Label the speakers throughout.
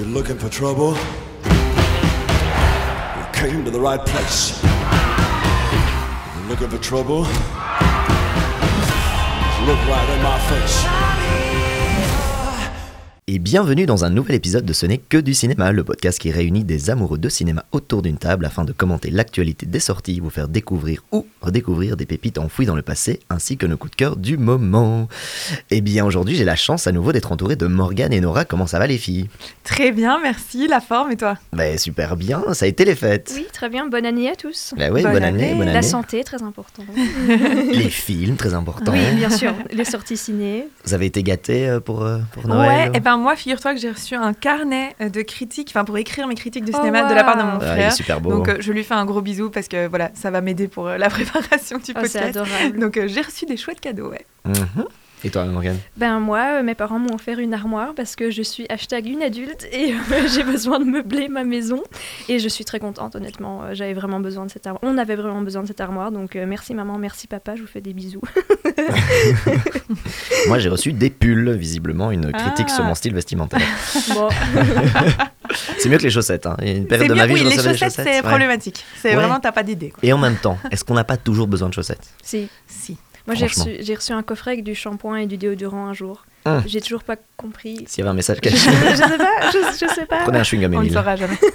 Speaker 1: you're looking for trouble, you came to the right place. You're looking for trouble, look right in my face.
Speaker 2: Et bienvenue dans un nouvel épisode de Ce n'est que du cinéma, le podcast qui réunit des amoureux de cinéma autour d'une table afin de commenter l'actualité des sorties, vous faire découvrir ou redécouvrir des pépites enfouies dans le passé, ainsi que nos coups de cœur du moment. Et bien aujourd'hui, j'ai la chance à nouveau d'être entouré de Morgane et Nora. Comment ça va les filles?
Speaker 3: Très bien, merci. La forme et toi?
Speaker 2: Ben super bien, ça a été les fêtes.
Speaker 4: Oui, très bien. Bonne année à tous.
Speaker 2: Ben oui, bonne,
Speaker 3: Bonne
Speaker 2: année,
Speaker 3: année.
Speaker 2: bonne
Speaker 4: La
Speaker 2: année.
Speaker 4: santé, très important.
Speaker 2: Les films, très important.
Speaker 4: Oui, bien sûr. Les sorties ciné.
Speaker 2: Vous avez été gâtés euh, pour, euh, pour Noël
Speaker 3: Ouais, et ben moi, figure-toi que j'ai reçu un carnet euh, de critiques, enfin pour écrire mes critiques de
Speaker 4: Oh,
Speaker 3: cinéma de la part de mon
Speaker 2: Ah, il est
Speaker 3: frère.
Speaker 2: super beau.
Speaker 3: Donc euh, je lui fais un gros bisou parce que voilà, ça va m'aider pour euh, la préparation du
Speaker 4: Oh, c'est
Speaker 3: podcast.
Speaker 4: adorable.
Speaker 3: Donc euh, j'ai reçu des chouettes cadeaux, ouais.
Speaker 2: Mhm. Et toi, Morgane
Speaker 4: Ben moi, euh, mes parents m'ont offert une armoire parce que je suis hashtag une adulte et euh, j'ai besoin de meubler ma maison. Et je suis très contente, honnêtement. Euh, J'avais vraiment besoin de cette armoire. On avait vraiment besoin de cette armoire. Donc euh, merci maman, merci papa, je vous fais des bisous.
Speaker 2: Moi, j'ai reçu des pulls, visiblement, une critique
Speaker 3: Ah.
Speaker 2: sur mon style vestimentaire.
Speaker 4: bon,
Speaker 2: C'est mieux que les chaussettes. Hein. Il y a une période de
Speaker 3: bien,
Speaker 2: ma vie,
Speaker 3: oui,
Speaker 2: je
Speaker 3: les
Speaker 2: recevais
Speaker 3: chaussettes, c'est
Speaker 2: ouais.
Speaker 3: problématique. C'est
Speaker 2: Ouais.
Speaker 3: vraiment, t'as pas d'idée. quoi.
Speaker 2: Et en même temps, est-ce qu'on n'a pas toujours besoin de chaussettes?
Speaker 4: Si.
Speaker 3: Si.
Speaker 4: Moi, j'ai reçu, j'ai reçu un coffret avec du shampoing et du déodorant un jour.
Speaker 2: Hum.
Speaker 4: J'ai toujours pas compris.
Speaker 2: S'il y avait un message caché,
Speaker 4: je sais pas, je, je sais pas.
Speaker 2: prenez un chewing-gum,
Speaker 3: On ne saura jamais.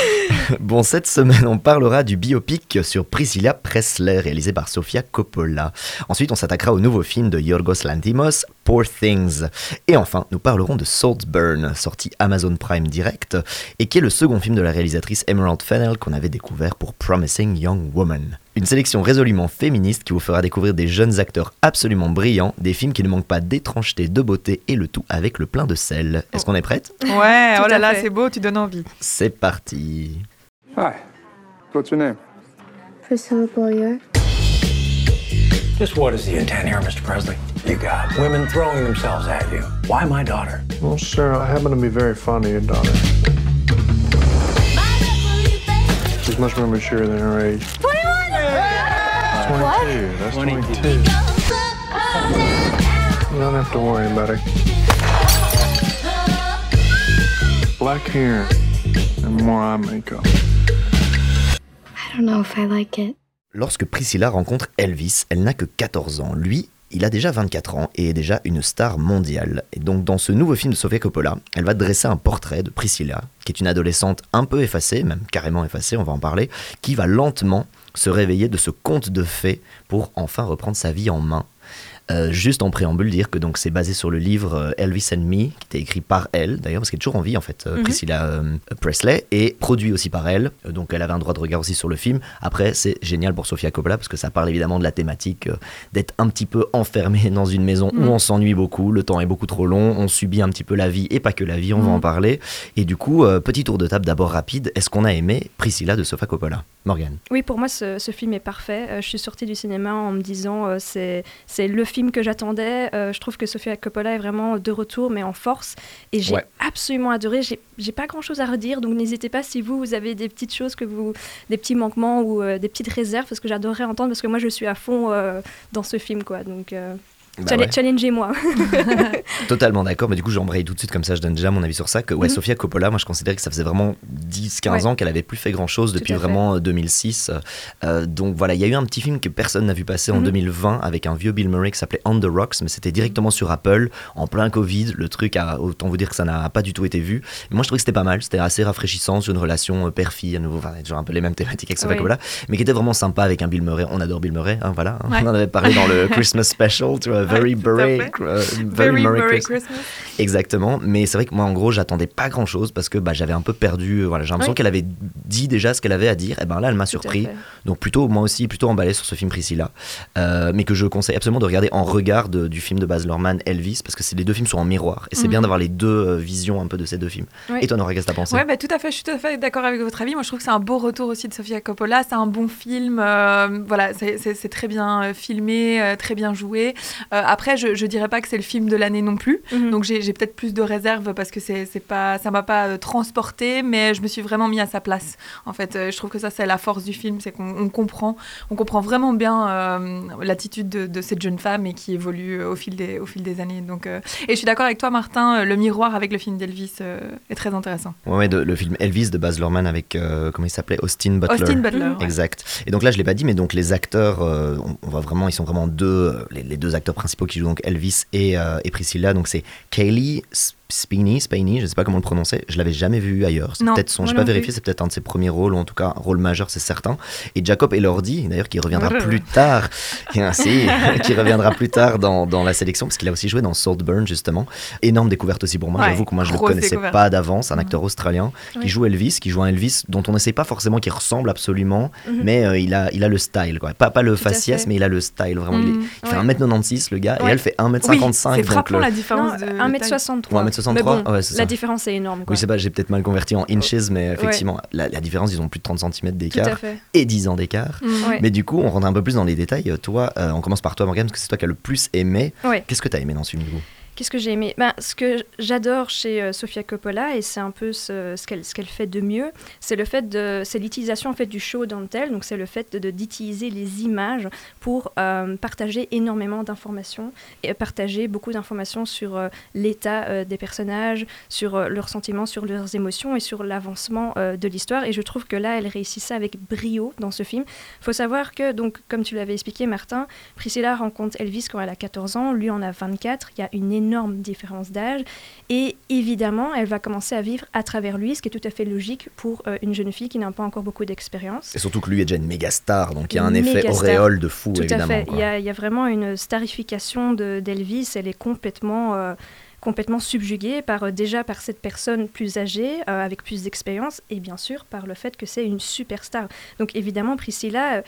Speaker 2: Bon, cette semaine, on parlera du biopic sur Priscilla Presley, réalisé par Sofia Coppola. Ensuite, on s'attaquera au nouveau film de Yorgos Lanthimos, Poor Things. Et enfin, nous parlerons de Saltburn, sorti Amazon Prime Direct, et qui est le second film de la réalisatrice Emerald Fennell qu'on avait découvert pour Promising Young Woman. Une sélection résolument féministe qui vous fera découvrir des jeunes acteurs absolument brillants, des films qui ne manquent pas d'étrangeté, de beauté et le tout avec le plein de sel. Est-ce qu'on est prête
Speaker 3: Ouais, oh là là, c'est beau, tu donnes envie.
Speaker 2: C'est parti
Speaker 5: Hi. What's your name?
Speaker 6: Priscilla Boyer.
Speaker 7: Just what is the intent here, Mr. Presley? You got women throwing themselves at you. Why my daughter?
Speaker 5: Well, sir, I happen to be very fond of your daughter. She's much more mature than her age. Twenty-one. 22. That's 22. You don't have to worry about it. Black hair
Speaker 2: Lorsque Priscilla rencontre Elvis, elle n'a que 14 ans. Lui, il a déjà 24 ans et est déjà une star mondiale. Et donc dans ce nouveau film de Sofia Coppola, elle va dresser un portrait de Priscilla, qui est une adolescente un peu effacée, même carrément effacée, on va en parler, qui va lentement se réveiller de ce conte de fées pour enfin reprendre sa vie en main. Euh, juste en préambule, dire que donc c'est basé sur le livre euh, Elvis and Me, qui était écrit par elle, d'ailleurs, parce qu'elle est toujours en vie en fait, euh,
Speaker 3: Mhm.
Speaker 2: Priscilla euh, Presley, et produit aussi par elle. Donc elle avait un droit de regard aussi sur le film. Après, c'est génial pour Sofia Coppola parce que ça parle évidemment de la thématique euh, d'être un petit peu enfermé dans une maison où
Speaker 3: Mhm.
Speaker 2: on s'ennuie beaucoup, le temps est beaucoup trop long, on subit un petit peu la vie et pas que la vie, on va
Speaker 3: Mhm.
Speaker 2: en parler. Et du coup, petit tour de table d'abord rapide. Est-ce qu'on a aimé Priscilla de Sofia Coppola? Morgane
Speaker 4: Oui, pour moi, ce, ce film est parfait. Je suis sortie du cinéma en me disant c'est c'est le film que j'attendais. Euh, je trouve que Sofia Coppola est vraiment de retour, mais en force. Et j'ai
Speaker 2: Ouais.
Speaker 4: absolument adoré. J'ai pas grand chose à redire, donc n'hésitez pas si vous, vous avez des petites choses, que vous, des petits manquements ou euh, des petites réserves, parce que j'adorerais entendre, parce que moi, je suis à fond euh, dans ce film, quoi. Donc,
Speaker 2: Bah
Speaker 4: challenge-
Speaker 2: ouais.
Speaker 4: challengez-moi.
Speaker 2: Totalement d'accord, mais du coup j'embraye tout de suite comme ça, je donne déjà mon avis sur ça, que ouais,
Speaker 4: Mhm.
Speaker 2: Sofia Coppola, moi je considérais que ça faisait vraiment 10-15
Speaker 4: Ouais.
Speaker 2: ans qu'elle avait plus fait grand chose depuis vraiment euh, 2006. Euh, donc voilà, il y a eu un petit film que personne n'a vu passer en
Speaker 4: Mhm.
Speaker 2: 2020 avec un vieux Bill Murray qui s'appelait On the Rocks, mais c'était directement sur Apple, en plein Covid, le truc a, autant vous dire que ça n'a pas du tout été vu. Mais moi je trouvais que c'était pas mal, c'était assez rafraîchissant sur une relation euh, père-fille, à nouveau, enfin, genre un peu les mêmes thématiques avec Sofia. Coppola, mais qui était vraiment sympa avec un Bill Murray, on adore Bill Murray, hein, voilà,
Speaker 3: Ouais.
Speaker 2: on en avait parlé dans le Christmas Special, tu vois, Very euh,
Speaker 3: Very Merry
Speaker 2: Christmas.
Speaker 3: Christmas.
Speaker 2: Exactement, mais c'est vrai que moi en gros j'attendais pas grand chose parce que bah, j'avais un peu perdu, euh, voilà, j'ai l'impression qu'elle avait dit déjà ce qu'elle avait à dire, et ben là elle m'a surpris, donc plutôt moi aussi plutôt emballé sur ce film Priscilla, euh, mais que je conseille absolument de regarder en regard de- du film de Baz Luhrmann Elvis parce que les deux films sont en miroir et c'est
Speaker 3: Mhm.
Speaker 2: bien d'avoir les deux euh, visions un peu de ces deux films.
Speaker 4: Oui.
Speaker 2: Et toi Nora, qu'est-ce que t'as pensé?
Speaker 3: Ouais, bah, tout à fait, je suis tout à fait d'accord avec votre avis. Moi, je trouve que c'est un beau retour aussi de Sofia Coppola. C'est un bon film. voilà, c'est- très bien filmé, très bien joué. Euh, après, je, je dirais pas que c'est le film de l'année non plus.
Speaker 4: Mhm.
Speaker 3: Donc j'ai peut-être plus de réserves parce que c'est c'est pas, ça m'a pas euh, transporté, mais je me suis vraiment mis à sa place. En fait, Euh, je trouve que ça c'est la force du film, c'est qu'on on comprend, on comprend vraiment bien euh, l'attitude de, de cette jeune femme et qui évolue au fil des, au fil des années. Donc, euh, et je suis d'accord avec toi, Martin. Le miroir avec le film d'Elvis euh, est très intéressant.
Speaker 2: Ouais, ouais, de- le film Elvis de Baz Luhrmann avec, euh, comment il s'appelait? Austin Butler.
Speaker 3: Austin Butler. ouais.
Speaker 2: Exact. Et donc là, je l'ai pas dit, mais donc les acteurs, euh, on, on voit vraiment, ils sont vraiment deux, les, les deux acteurs principaux qui jouent donc Elvis et, euh, et Priscilla. Donc c'est Kaylee S- Spiney, Spiney, je sais pas comment le prononcer. Je l'avais jamais vu ailleurs. C'est peut-être son, j'ai pas vérifié, c'est peut-être un de ses premiers rôles, ou en tout cas un rôle majeur, c'est certain. Et Jacob Elordi, d'ailleurs, qui reviendra
Speaker 3: Ouais.
Speaker 2: plus tard, Et ainsi, qui reviendra plus tard dans, dans la sélection, parce qu'il a aussi joué dans Saltburn justement. Énorme découverte aussi pour moi.
Speaker 3: Ouais,
Speaker 2: J'avoue que moi je le
Speaker 3: grosse
Speaker 2: connaissais
Speaker 3: découverte.
Speaker 2: pas d'avance, un acteur australien qui
Speaker 4: Oui.
Speaker 2: joue Elvis, qui joue un Elvis dont on ne sait pas forcément qu'il ressemble absolument,
Speaker 4: Mhm.
Speaker 2: mais euh, il, a, il a le style, quoi. Pas, pas le
Speaker 4: Tout
Speaker 2: faciès,
Speaker 4: fait.
Speaker 2: mais il a le style, vraiment. Il, est- il fait
Speaker 4: Ouais.
Speaker 2: 1m96, le gars, et elle fait
Speaker 3: Oui,
Speaker 2: 1m55.
Speaker 3: c'est
Speaker 2: donc
Speaker 3: frappant
Speaker 2: le-
Speaker 3: la différence de. de taille.
Speaker 4: 1m63.
Speaker 2: Ouais, 1m63,
Speaker 4: Mais bon,
Speaker 2: ouais, c'est ça.
Speaker 4: la différence est énorme. Quoi.
Speaker 2: Oui, c'est pas, j'ai peut-être mal converti en inches, mais effectivement, la, la différence, ils ont plus de 30 cm d'écart et 10 ans d'écart.
Speaker 3: Mm.
Speaker 4: Ouais.
Speaker 2: Mais du coup, on rentre un peu plus dans les détails. Euh, Toi, euh, on commence par toi, Morgane, parce que c'est toi qui as le plus aimé. Qu'est-ce que tu as aimé dans ce film, du coup?
Speaker 4: Qu'est-ce que j'ai aimé? Ben, Ce que j'adore chez euh, Sofia Coppola, et c'est un peu ce, ce qu'elle fait de mieux, c'est le fait de, c'est l'utilisation en fait du show don't tell, donc c'est le fait de- de- d'utiliser les images pour euh, partager énormément d'informations et partager beaucoup d'informations sur euh, l'état des personnages, sur leurs sentiments, sur leurs émotions et sur l'avancement de l'histoire. Et je trouve que là, elle réussit ça avec brio dans ce film. Il faut savoir que, donc, comme tu l'avais expliqué, Martin, Priscilla rencontre Elvis quand elle a 14 ans, lui en a 24, il y a une énorme différence d'âge, et évidemment, elle va commencer à vivre à travers lui, ce qui est tout à fait logique pour euh, une jeune fille qui n'a pas encore beaucoup d'expérience.
Speaker 2: Et surtout que lui est déjà une méga star, donc il y a un effet
Speaker 4: star.
Speaker 2: auréole de fou,
Speaker 4: Tout
Speaker 2: évidemment.
Speaker 4: à fait, il y, a, il y a vraiment une starification de- d'Elvis, elle est complètement... euh, complètement subjuguée par euh, déjà par cette personne plus âgée euh, avec plus d'expérience et bien sûr par le fait que c'est une superstar donc évidemment Priscilla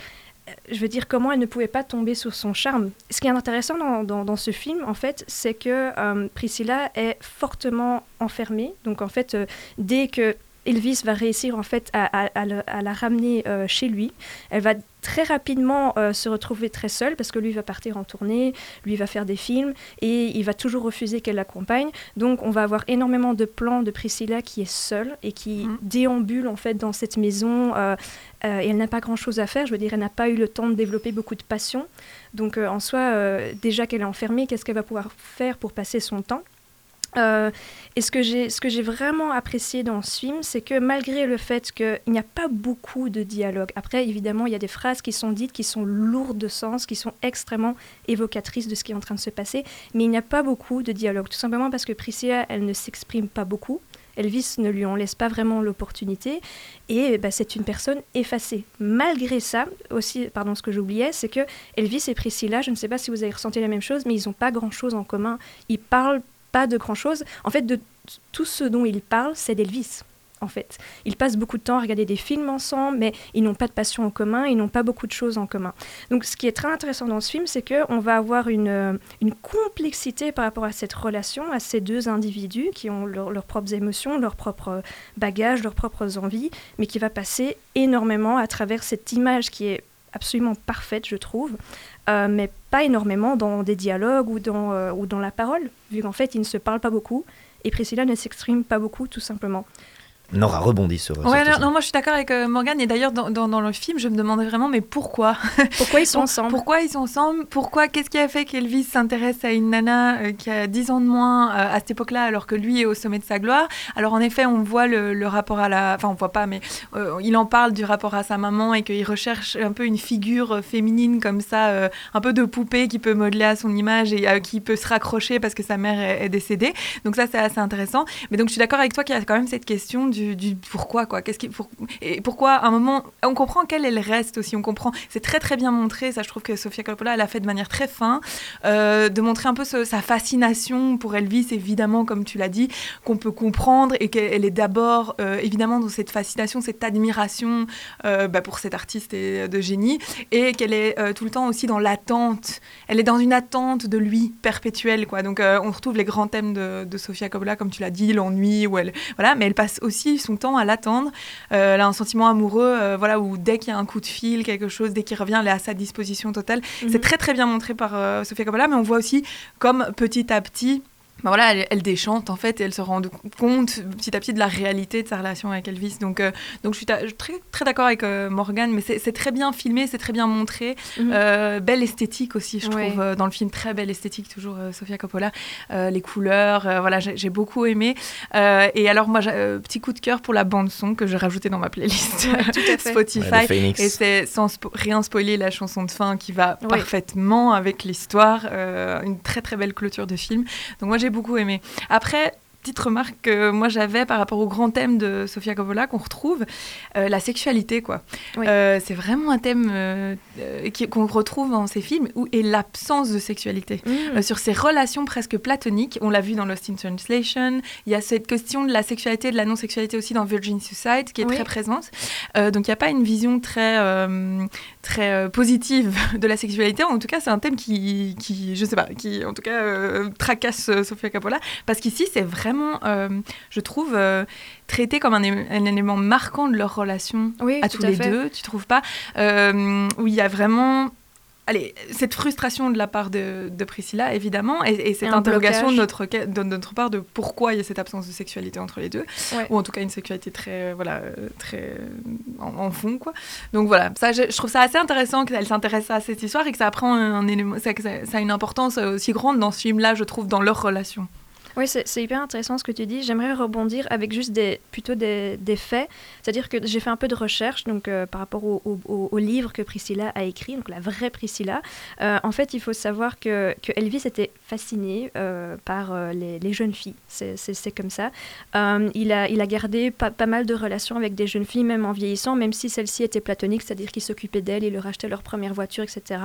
Speaker 4: je veux dire, comment elle ne pouvait pas tomber sous son charme. Ce qui est intéressant dans, ce film, en fait, c'est que euh, Priscilla est fortement enfermée. Donc, en fait, euh, dès que Elvis va réussir en fait à la ramener euh, chez lui, elle va très rapidement euh, se retrouver très seule parce que lui va partir en tournée, lui va faire des films et il va toujours refuser qu'elle l'accompagne. Donc on va avoir énormément de plans de Priscilla qui est seule et qui
Speaker 3: Mhm.
Speaker 4: déambule en fait dans cette maison euh, euh, et elle n'a pas grand chose à faire. Je veux dire, elle n'a pas eu le temps de développer beaucoup de passion. Donc en soi, déjà qu'elle est enfermée, qu'est-ce qu'elle va pouvoir faire pour passer son temps? Euh, et ce que j'ai vraiment apprécié dans ce film, c'est que malgré le fait qu'il n'y a pas beaucoup de dialogue, après évidemment il y a des phrases qui sont dites qui sont lourdes de sens, qui sont extrêmement évocatrices de ce qui est en train de se passer, mais il n'y a pas beaucoup de dialogue, tout simplement parce que Priscilla elle ne s'exprime pas beaucoup. Elvis ne lui en laisse pas vraiment l'opportunité et bah, c'est une personne effacée. Malgré ça, aussi, pardon, ce que j'oubliais, c'est que Elvis et Priscilla, je ne sais pas si vous avez ressenti la même chose, mais ils n'ont pas grand-chose en commun. Ils parlent pas de grand-chose. En fait, de tout ce dont ils parlent, c'est d'Elvis. En fait, ils passent beaucoup de temps à regarder des films ensemble, mais ils n'ont pas de passion en commun, ils n'ont pas beaucoup de choses en commun. Donc, ce qui est très intéressant dans ce film, c'est que on va avoir une, euh, une complexité par rapport à cette relation, à ces deux individus qui ont leur- leurs propres émotions, leurs propres bagages, leurs propres envies, mais qui va passer énormément à travers cette image qui est absolument parfaite, je trouve, euh, mais pas énormément dans des dialogues ou dans, euh, ou dans la parole, vu qu'en fait, ils ne se parlent pas beaucoup, et Priscilla ne s'exprime pas beaucoup, tout simplement.
Speaker 2: Nora rebondit sur. sur
Speaker 3: Ouais, non,
Speaker 2: ça.
Speaker 3: non, moi je suis d'accord avec euh, Morgane. Et d'ailleurs, dans, dans, dans le film, je me demandais vraiment, mais pourquoi?
Speaker 4: Pourquoi ils sont ensemble?
Speaker 3: Pourquoi ils sont ensemble? Pourquoi Qu'est-ce qui a fait qu'Elvis s'intéresse à une nana euh, qui a 10 ans de moins euh, à cette époque-là, alors que lui est au sommet de sa gloire? Alors en effet, on voit le, le rapport à la. Enfin, on voit pas, mais euh, il en parle du rapport à sa maman et qu'il recherche un peu une figure féminine comme ça, euh, un peu de poupée qui peut modeler à son image et euh, qui peut se raccrocher parce que sa mère est, est décédée. Donc ça, c'est assez intéressant. Mais donc je suis d'accord avec toi qu'il y a quand même cette question du, du pourquoi quoi. Qu'est-ce qui et pourquoi à un moment on comprend qu'elle elle reste aussi. On comprend. C'est très très bien montré. Ça, je trouve que Sofia Coppola elle a fait de manière très fin euh, de montrer un peu sa fascination pour Elvis, évidemment comme tu l'as dit, qu'on peut comprendre et qu'elle elle est d'abord euh, évidemment dans cette fascination, cette admiration euh, bah, pour cet artiste et de génie et qu'elle est tout le temps aussi dans l'attente. Elle est dans une attente de lui perpétuelle quoi. Donc on retrouve les grands thèmes de, de Sofia Coppola comme tu l'as dit, l'ennui où elle voilà, mais elle passe aussi aussi son temps à l'attendre. Euh, elle a un sentiment amoureux, euh, voilà, où dès qu'il y a un coup de fil, quelque chose, dès qu'il revient, elle est à sa disposition totale.
Speaker 4: Mhm.
Speaker 3: C'est très très bien montré par euh, Sofia Coppola, mais on voit aussi comme petit à petit. Ben voilà, elle, elle déchante en fait et elle se rend compte petit à petit de la réalité de sa relation avec Elvis. Donc, euh, donc je suis très, très d'accord avec euh, Morgane, mais c'est très bien filmé, c'est très bien montré.
Speaker 4: Mhm.
Speaker 3: Euh, belle esthétique aussi, je
Speaker 4: Ouais.
Speaker 3: trouve, euh, dans le film. Très belle esthétique, toujours euh, Sofia Coppola. Euh, les couleurs, euh, voilà, j'ai beaucoup aimé. Euh, et alors, moi, j'ai euh, petit coup de cœur pour la bande-son que j'ai rajouté dans ma playlist
Speaker 4: Ouais.
Speaker 3: Spotify.
Speaker 2: Ouais.
Speaker 3: Et c'est sans spo- rien spoiler la chanson de fin qui va parfaitement avec l'histoire. euh, une très très belle clôture de film. Donc moi j'ai beaucoup aimé. Après, petite remarque que moi j'avais par rapport au grand thème de Sofia Coppola qu'on retrouve, euh, la sexualité quoi.
Speaker 4: Oui.
Speaker 3: Euh, c'est vraiment un thème euh, qu'on retrouve dans ces films où, et l'absence de sexualité.
Speaker 4: Mhm.
Speaker 3: Euh, sur ces relations presque platoniques. On l'a vu dans Lost in Translation. Il y a cette question de la sexualité et de la non-sexualité aussi dans Virgin Suicide qui est
Speaker 4: Oui.
Speaker 3: très présente. Donc il n'y a pas une vision très, très positive de la sexualité. En tout cas, c'est un thème qui, qui, je sais pas, qui en tout cas tracasse Sofia Coppola. Parce qu'ici, c'est vraiment, euh, je trouve, euh, traité comme un, élément marquant de leur relation
Speaker 4: Oui,
Speaker 3: à tous
Speaker 4: à
Speaker 3: les
Speaker 4: fait.
Speaker 3: deux, tu trouves pas? Euh, Où il y a vraiment. Allez, cette frustration de la part de, de Priscilla, évidemment, et, et cette interrogation de notre, de notre part de pourquoi il y a cette absence de sexualité entre les deux,
Speaker 4: Ouais.
Speaker 3: ou en tout cas une sexualité très, voilà, très en, en fond, quoi. Donc voilà, ça, je, je trouve ça assez intéressant qu'elle s'intéresse à cette histoire et que ça prend un, élément, ça, que ça, ça a une importance aussi grande dans ce film-là, je trouve, dans leur relation.
Speaker 4: Oui, c'est hyper intéressant ce que tu dis. J'aimerais rebondir avec juste des, plutôt des, des faits. C'est-à-dire que j'ai fait un peu de recherche donc, euh, par rapport au, au- livre que Priscilla a écrit, donc la vraie Priscilla. Euh, en fait, il faut savoir que, que Elvis était fasciné euh, par les, les jeunes filles. C'est- comme ça. Il, a, il a gardé pas, pas mal de relations avec des jeunes filles, même en vieillissant, même si celles-ci étaient platoniques, c'est-à-dire qu'il s'occupait d'elles, il leur achetait leur première voiture, etc.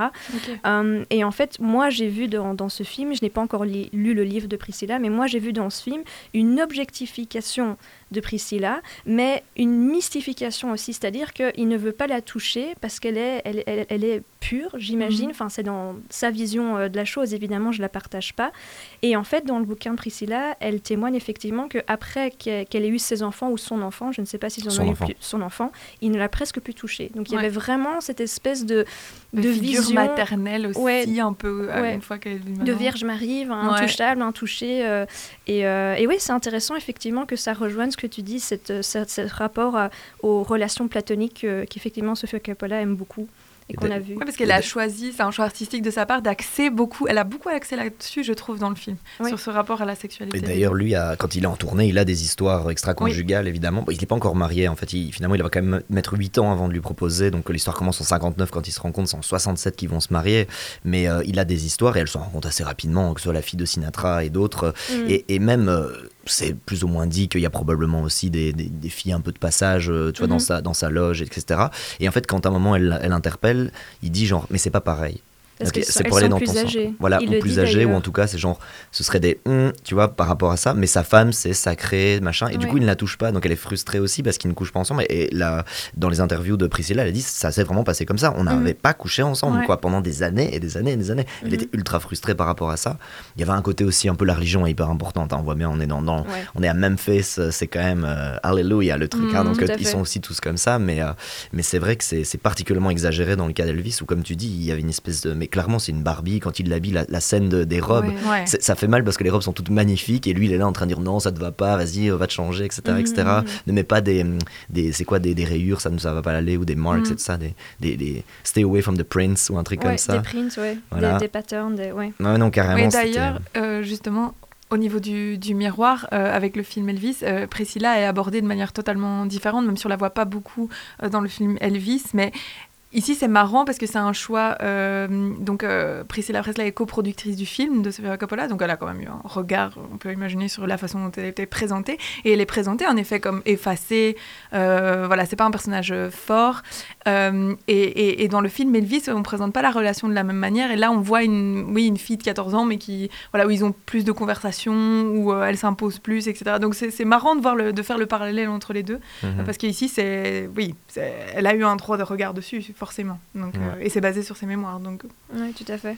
Speaker 4: Et en fait, moi, j'ai vu dans, dans ce film, je n'ai pas encore li- lu le livre de Priscilla, mais moi, j'ai vu dans ce film une objectification de Priscilla, mais une mystification aussi, c'est-à-dire qu'il ne veut pas la toucher parce qu'elle est, elle, elle- elle est pure, j'imagine.
Speaker 3: Mhm.
Speaker 4: Enfin, c'est dans sa vision euh, de la chose, évidemment, je la partage pas. Et en fait, dans le bouquin de Priscilla, elle témoigne effectivement qu'après qu'elle qu'elle ait eu ses enfants ou son enfant, je ne sais pas s'ils en
Speaker 2: Son
Speaker 4: ont
Speaker 2: enfant.
Speaker 4: eu plus- son enfant, il ne l'a presque plus touché. Donc il y avait vraiment cette espèce de,
Speaker 3: De,
Speaker 4: de
Speaker 3: figure
Speaker 4: vision
Speaker 3: maternelle aussi,
Speaker 4: Ouais.
Speaker 3: un peu, euh,
Speaker 4: Ouais.
Speaker 3: une fois qu'elle est
Speaker 4: de Vierge Marie, intouchable, intouché. euh, et, euh, et oui, c'est intéressant effectivement que ça rejoigne ce que tu dis, cette, euh, ce, rapport à- aux relations platoniques euh, qu'effectivement Sofia Coppola aime beaucoup et
Speaker 2: Et
Speaker 4: qu'on a vu.
Speaker 3: Oui, parce qu'elle a choisi, c'est un choix artistique de sa part, d'axer beaucoup, elle a beaucoup axé là-dessus, je trouve, dans le film,
Speaker 4: Oui.
Speaker 3: sur ce rapport à la sexualité.
Speaker 2: Et d'ailleurs, lui, a- quand il est en tournée, il a des histoires extra-conjugales, évidemment. Bon, il n'est pas encore marié, en fait. Il, finalement, il va quand même mettre 8 ans avant de lui proposer. Donc, l'histoire commence en 59 quand ils se rencontrent. C'est en 67 qu'ils vont se marier. Mais euh, il a des histoires et elles se rencontrent assez rapidement, que ce soit la fille de Sinatra et d'autres.
Speaker 4: Mm.
Speaker 2: Et, et même, euh, c'est plus ou moins dit qu'il y a probablement aussi des, des- des filles un peu de passage, euh, tu vois, dans,
Speaker 4: Mhm.
Speaker 2: sa, dans sa loge, etc. Et en fait, quand à un moment elle, elle interpelle, il dit genre, mais c'est pas pareil. C'est pour aller dans
Speaker 4: plus
Speaker 2: ton sens. Voilà,
Speaker 4: Il
Speaker 2: ou plus âgé, ou en tout cas, c'est genre, ce serait des hum, tu vois, par rapport à ça, mais sa femme, c'est sacré, machin, et du coup, il ne la touche pas, donc elle est frustrée aussi parce qu'ils ne couchent pas ensemble. Et là, dans les interviews de Priscilla, elle a dit, ça s'est vraiment passé comme ça, on n'avait pas couché ensemble,
Speaker 3: Ouais.
Speaker 2: quoi, pendant des années et des années et des années. Elle
Speaker 4: Mhm.
Speaker 2: était ultra frustrée par rapport à ça. Il y avait un côté aussi, un peu la religion est hyper importante, hein, on voit bien, on est dans, dans-
Speaker 4: Ouais.
Speaker 2: on est à Memphis, c'est quand même euh, Alléluia le truc, hein,
Speaker 3: Mhm,
Speaker 2: donc euh, ils sont aussi tous comme ça, mais, euh, mais c'est vrai que c'est particulièrement exagéré dans le cas d'Elvis, où comme tu dis, il y avait une espèce de... Mais clairement, c'est une Barbie, quand il l'habille, la, la scène de- des robes.
Speaker 3: Ouais.
Speaker 2: ça fait mal parce que les robes sont toutes magnifiques, et lui, il est là en train de dire non, ça te va pas, vas-y, euh, va te changer, etc. etc.
Speaker 4: Mhm.
Speaker 2: Ne mets pas des... des c'est quoi, des, des rayures, ça ne ça va pas aller, ou des marks, c'est ça, des, des, des Stay away from the prince, ou un truc
Speaker 4: Ouais,
Speaker 2: comme ça.
Speaker 4: Des prints, ouais.
Speaker 2: Voilà.
Speaker 4: Des, des patterns, des... ouais.
Speaker 2: Ouais, non, carrément.
Speaker 3: D'ailleurs, euh, justement, au niveau du, du miroir, euh, avec le film Elvis, euh, Priscilla est abordée de manière totalement différente, même si on la voit pas beaucoup euh, dans le film Elvis, mais Ici, c'est marrant parce que c'est un choix. euh, donc, euh, Priscilla Presley est coproductrice du film de Sofia Coppola, donc elle a quand même eu un regard, on peut imaginer, sur la façon dont elle était présentée. Et elle est présentée en effet comme effacée. Euh, voilà, c'est pas un personnage euh, fort. Et, et- et dans le film Elvis, on ne présente pas la relation de la même manière. Et là, on voit une, oui, une fille de 14 ans, mais qui, voilà, où ils ont plus de conversations, où elle s'impose plus, etc. Donc, c'est marrant de, voir le, de faire le parallèle entre les deux.
Speaker 2: Mhm.
Speaker 3: Parce qu'ici, c'est, oui, elle a eu un droit de regard dessus, forcément. Donc,
Speaker 2: Ouais.
Speaker 3: euh, et c'est basé sur ses mémoires. Donc,
Speaker 4: Oui, tout à fait.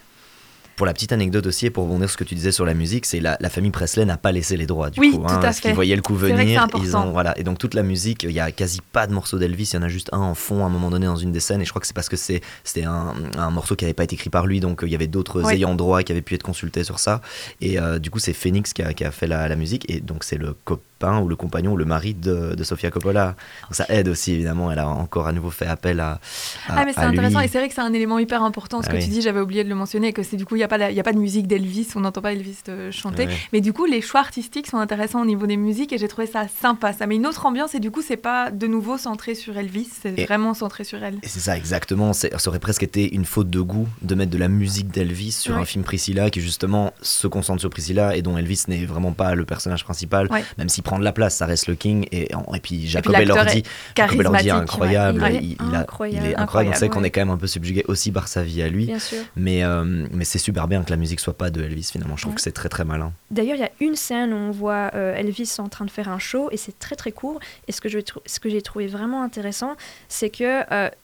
Speaker 2: Pour la petite anecdote aussi, et pour rebondir sur ce que tu disais sur la musique, c'est la, la famille Presley n'a pas laissé les droits du
Speaker 3: Oui,
Speaker 2: coup.
Speaker 3: tout
Speaker 2: hein,
Speaker 3: à
Speaker 2: parce qu'ils
Speaker 3: fait.
Speaker 2: voyaient le coup venir. Ils ont, voilà. Et donc toute la musique, il y a quasi pas de morceaux d'Elvis, il y en a juste un en fond à un moment donné dans une des scènes. Et je crois que c'est parce que c'est, c'était un, un morceau qui n'avait pas été écrit par lui, donc euh, il y avait d'autres ayants droit qui avaient pu être consultés sur ça. Et euh, du coup, c'est Phoenix qui a, qui a fait la, la musique. Et donc c'est le copain ou le compagnon ou le mari de, de Sofia Coppola. Donc ça aide aussi, évidemment. Elle a encore à nouveau fait appel à. à-
Speaker 3: Ah mais c'est
Speaker 2: lui.
Speaker 3: intéressant et c'est vrai que c'est un élément hyper important ce
Speaker 2: Ah
Speaker 3: que
Speaker 2: oui.
Speaker 3: tu dis, j'avais oublié de le mentionner, que c'est du coup il n'y a, pas la- il y a pas de musique d'Elvis, on n'entend pas Elvis euh, chanter,
Speaker 2: Ouais.
Speaker 3: mais du coup les choix artistiques sont intéressants au niveau des musiques et j'ai trouvé ça sympa, ça met une autre ambiance et du coup c'est pas de nouveau centré sur Elvis, c'est vraiment centré sur elle.
Speaker 2: Et c'est ça, exactement. Ça aurait presque été une faute de goût de mettre de la musique d'Elvis sur
Speaker 3: Ouais.
Speaker 2: un film Priscilla qui, justement, se concentre sur Priscilla et dont Elvis n'est vraiment pas le personnage principal,
Speaker 3: Ouais.
Speaker 2: même s'il prend de la place, ça reste le King. Et, et puis Jacob Elordi, Jacob Elordi est incroyable. Il,
Speaker 4: Il est
Speaker 2: il a-
Speaker 4: incroyable.
Speaker 2: il est incroyable. On sait qu'on est quand même un peu subjugué aussi par sa vie à lui.
Speaker 4: Bien sûr.
Speaker 2: Mais, euh, mais c'est super bien que la musique soit pas de Elvis finalement. Je trouve
Speaker 4: Ouais.
Speaker 2: que c'est très très malin.
Speaker 4: D'ailleurs, il y a une scène où on voit euh, Elvis en train de faire un show et c'est très très court. Et ce que je trou- ce que j'ai trouvé vraiment intéressant, c'est que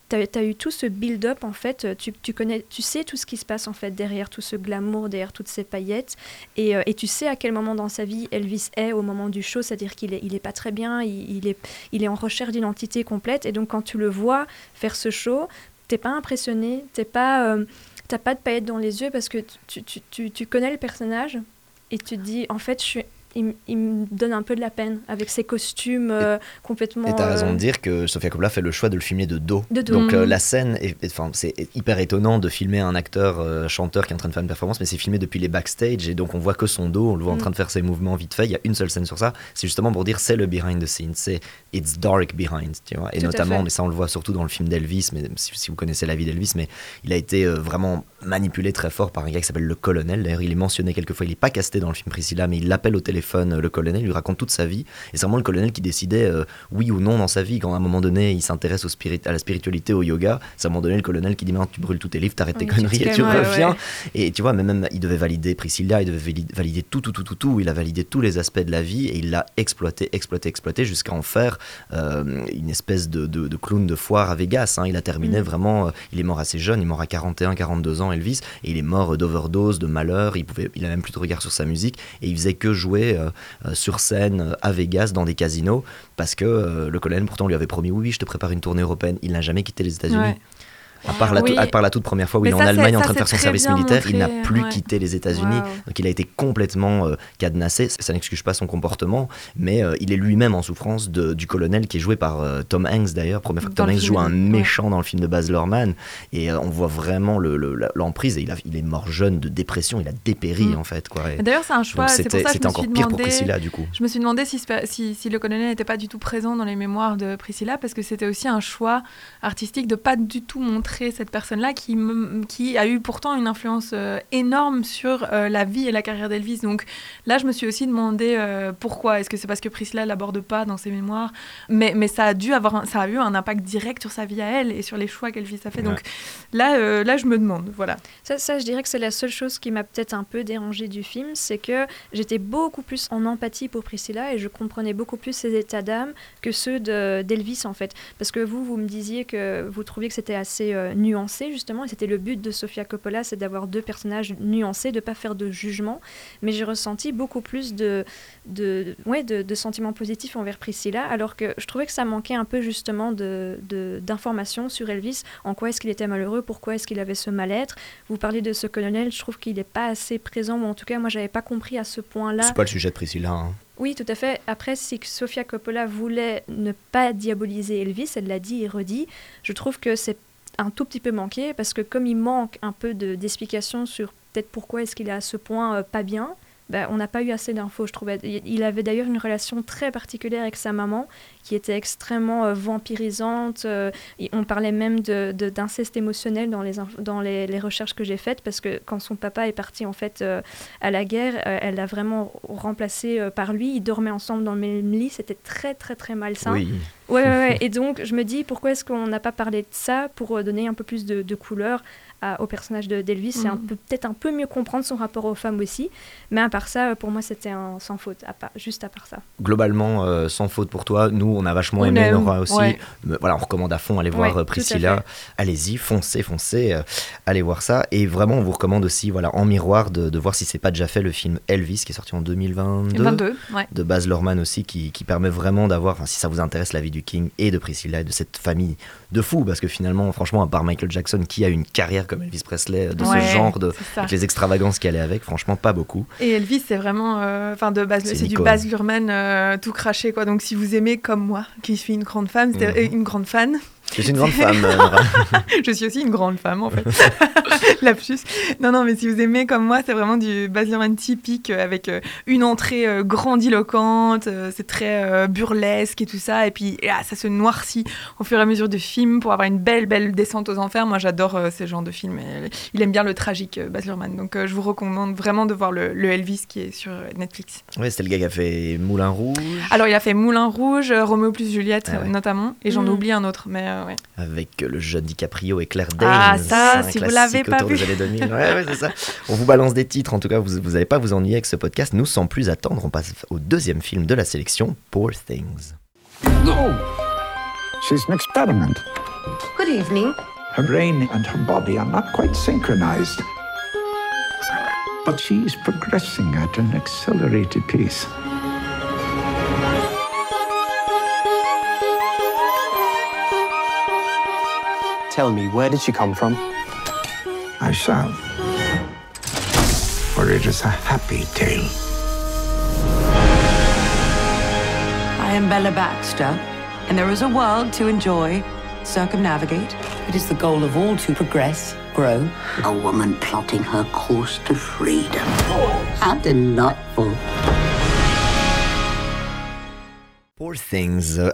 Speaker 4: tu as, eu tout ce build-up en fait. Tu, tu connais, tu sais tout ce qui se passe en fait derrière tout ce glamour, derrière toutes ces paillettes. Et, euh, et tu sais à quel moment dans sa vie Elvis est au moment du show, c'est-à-dire qu'il est, il est pas très bien, il, il est, il est en recherche d'identité complète. Et donc quand tu le vois faire ce show, t'es pas impressionné, t'es pas, euh, t'as pas de paillettes dans les yeux parce que tu, tu, tu, tu connais le personnage et tu te dis en fait je suis il, me donne un peu de la peine avec ses costumes euh, complètement
Speaker 2: Et t'as raison
Speaker 4: euh,
Speaker 2: de dire que Sofia Coppola fait le choix de le filmer de dos.
Speaker 4: De dos.
Speaker 2: Donc euh,
Speaker 3: Mhm.
Speaker 2: la scène, enfin c'est hyper étonnant de filmer un acteur euh, chanteur qui est en train de faire une performance, mais c'est filmé depuis les backstage et donc on voit que son dos, on le voit en
Speaker 4: Mhm.
Speaker 2: train de faire ses mouvements vite fait. Il y a une seule scène sur ça. C'est justement pour dire c'est le behind the scenes, c'est it's dark behind, tu vois. Et
Speaker 4: Tout
Speaker 2: notamment, mais ça on le voit surtout dans le film d'Elvis, mais si, si vous connaissez la vie d'Elvis, mais il a été euh, vraiment manipulé très fort par un gars qui s'appelle le colonel. D'ailleurs, il est mentionné quelquefois. Il est pas casté dans le film Priscilla, mais il l'appelle au téléphone le colonel, lui raconte toute sa vie. Et c'est vraiment le colonel qui décidait euh, oui ou non dans sa vie. Quand à un moment donné, il s'intéresse au spirit, à la spiritualité, au yoga, c'est à un moment donné le colonel qui dit maintenant tu brûles tous tes livres, t'arrêtes tes
Speaker 4: Oui,
Speaker 2: conneries et tu
Speaker 3: ouais,
Speaker 2: reviens.
Speaker 3: ouais.
Speaker 2: Et tu vois, mais même il devait valider Priscilla, il devait vali- valider tout, tout, tout, tout, tout. Il a validé tous les aspects de la vie et il l'a exploité, exploité, exploité jusqu'à en faire euh, une espèce de, de- de clown de foire à Vegas. hein. Il a terminé
Speaker 4: Mm.
Speaker 2: vraiment. euh, il est mort assez jeune, il est mort à 41, 42 ans, Elvis, et il est mort d'overdose, de malheur. Il pouvait, il a même plus de regard sur sa musique et il faisait que jouer euh, euh, sur scène à Vegas dans des casinos parce que euh, le colonel pourtant lui avait promis oui, oui, je te prépare une tournée européenne. Il n'a jamais quitté les États-Unis. À part, la,
Speaker 3: Oui.
Speaker 2: à part la toute première fois où
Speaker 3: Mais
Speaker 2: il est en Allemagne en train de faire son service militaire, il n'a plus
Speaker 3: ouais.
Speaker 2: quitté les États-Unis.
Speaker 4: Wow.
Speaker 2: Donc il a été complètement euh, cadenassé. Ça n'excuse pas son comportement, mais euh, il est lui-même en souffrance de- du colonel qui est joué par euh, Tom Hanks d'ailleurs. Première fois que Tom Hanks
Speaker 3: film,
Speaker 2: joue un
Speaker 3: ouais.
Speaker 2: méchant dans le film de Baz Luhrmann. Et on voit vraiment le- le- la- l'emprise. Et il, a- il est mort jeune de dépression. Il a dépéri
Speaker 3: Mm.
Speaker 2: en fait.
Speaker 3: D'ailleurs c'est un choix,
Speaker 2: c'était encore pire pour. Priscilla du coup.
Speaker 3: Je me suis demandé si, si le colonel n'était pas du tout présent dans les mémoires de Priscilla, parce que c'était aussi un choix artistique de pas du tout montrer cette personne-là qui, qui a eu pourtant une influence euh, énorme sur euh, la vie et la carrière d'Elvis. Donc là, je me suis aussi demandé euh, pourquoi? Est-ce que c'est parce que Priscilla l'aborde pas dans ses mémoires? Mais, mais ça a dû avoir, un- ça a eu un impact direct sur sa vie à elle et sur les choix qu'Elvis a fait. Donc là, euh, là, je me demande. Voilà.
Speaker 4: Ça, ça, je dirais que c'est la seule chose qui m'a peut-être un peu dérangée du film, c'est que j'étais beaucoup plus en empathie pour Priscilla et je comprenais beaucoup plus ses états d'âme que ceux de- d'Elvis en fait. Parce que vous, vous me disiez que vous trouviez que c'était assez euh, nuancé justement, et c'était le but de Sofia Coppola, c'est d'avoir deux personnages nuancés, de pas faire de jugement. Mais j'ai ressenti beaucoup plus de, de, ouais, de, de sentiments positifs envers Priscilla, alors que je trouvais que ça manquait un peu justement de- de- d'informations sur Elvis, en quoi est-ce qu'il était malheureux, pourquoi est-ce qu'il avait ce mal-être? Vous parlez de ce colonel, je trouve qu'il n'est pas assez présent, ou en tout cas, moi, j'avais pas compris à ce point-là.
Speaker 2: C'est pas le sujet de Priscilla. hein.
Speaker 4: Oui, tout à fait. Après, si Sofia Coppola voulait ne pas diaboliser Elvis, elle l'a dit et redit, je trouve que c'est un tout petit peu manqué, parce que comme il manque un peu de- d'explications sur peut-être pourquoi est-ce qu'il est à ce point euh, pas bien, ben, on n'a pas eu assez d'infos, je trouvais. Il avait d'ailleurs une relation très particulière avec sa maman, qui était extrêmement euh, vampirisante. euh, et on parlait même de- de- d'inceste émotionnel dans, les, dans les, les recherches que j'ai faites, parce que quand son papa est parti en fait euh, à la guerre, elle l'a vraiment remplacé par lui. Ils dormaient ensemble dans le même lit, c'était très très très malsain.
Speaker 2: Oui.
Speaker 4: Ouais, ouais, ouais. Et donc, je me dis, pourquoi est-ce qu'on n'a pas parlé de ça pour donner un peu plus de, de couleur à- au personnage de d'Elvis, c'est un
Speaker 3: Mhm.
Speaker 4: peu- peut-être un peu mieux comprendre son rapport aux femmes aussi. Mais à part ça, euh, pour moi, c'était un sans faute, à part- juste à part ça.
Speaker 2: Globalement, euh, sans faute pour toi. Nous, on a vachement
Speaker 3: On
Speaker 2: aimé,
Speaker 3: aime,
Speaker 2: Nora aussi.
Speaker 3: ouais.
Speaker 2: Mais voilà, on recommande à fond, allez voir
Speaker 4: Ouais,
Speaker 2: euh, Priscilla. Allez-y, foncez, foncez, euh, allez voir ça. Et vraiment, on vous recommande aussi, voilà, en miroir, de, de voir si c'est pas déjà fait le film Elvis, qui est sorti en 2022.
Speaker 3: 22, ouais.
Speaker 2: de Baz Luhrmann aussi qui, qui permet vraiment d'avoir, enfin, si ça vous intéresse, la vie du King et de Priscilla et de cette famille de fous, parce que finalement, franchement, à part Michael Jackson qui a une carrière comme Elvis Presley de
Speaker 3: Ouais,
Speaker 2: ce genre, de, avec les extravagances qui allaient avec, franchement, pas beaucoup.
Speaker 3: Et Elvis, c'est vraiment, euh, enfin de base,
Speaker 2: C'est
Speaker 3: du. Baz Luhrmann euh, tout craché quoi. Donc si vous aimez comme moi, qui suis une grande c'est-
Speaker 2: Mhm.
Speaker 3: euh, une grande fan,
Speaker 2: C'est une grande femme, euh,
Speaker 3: je suis aussi une grande femme en fait. Lapsus. Non non, mais si vous aimez comme moi, c'est vraiment du Baz Luhrmann typique euh, avec euh, une entrée grandiloquente, c'est très burlesque et tout ça, et puis ah, ça se noircit au fur et à mesure du film pour avoir une belle belle descente aux enfers. Moi, j'adore euh, ce genre de film. Et il aime bien le tragique, Baz Luhrmann. Donc je vous recommande vraiment de voir le, le Elvis qui est sur Netflix.
Speaker 2: Ouais, c'était le gars qui a fait Moulin Rouge,
Speaker 3: Alors, il a fait Moulin Rouge, Roméo plus Juliette,
Speaker 2: Ah ouais.
Speaker 3: notamment, et j'en
Speaker 4: Mm.
Speaker 3: oublie un autre, mais euh, ouais.
Speaker 2: avec le jeune DiCaprio et Claire Danes.
Speaker 3: Ah, ça,
Speaker 2: un
Speaker 3: si vous l'avez pas vu.
Speaker 2: des années 2000. Ouais, ouais, c'est ça. On vous balance des titres, en tout cas, vous n'allez pas vous ennuyer avec ce podcast. Nous, sans plus attendre, on passe au deuxième film de la sélection, Poor Things.
Speaker 8: No. She's an experiment.
Speaker 6: Good evening.
Speaker 8: Her brain and her body are not quite synchronized. But she's progressing at an accelerated pace.
Speaker 9: Tell me, where did she come from?
Speaker 8: I shall. For it is a happy tale.
Speaker 10: I am Bella Baxter, and there is a world to enjoy, circumnavigate. It is the goal of all to progress, grow.
Speaker 6: A woman plotting her course to freedom. How delightful.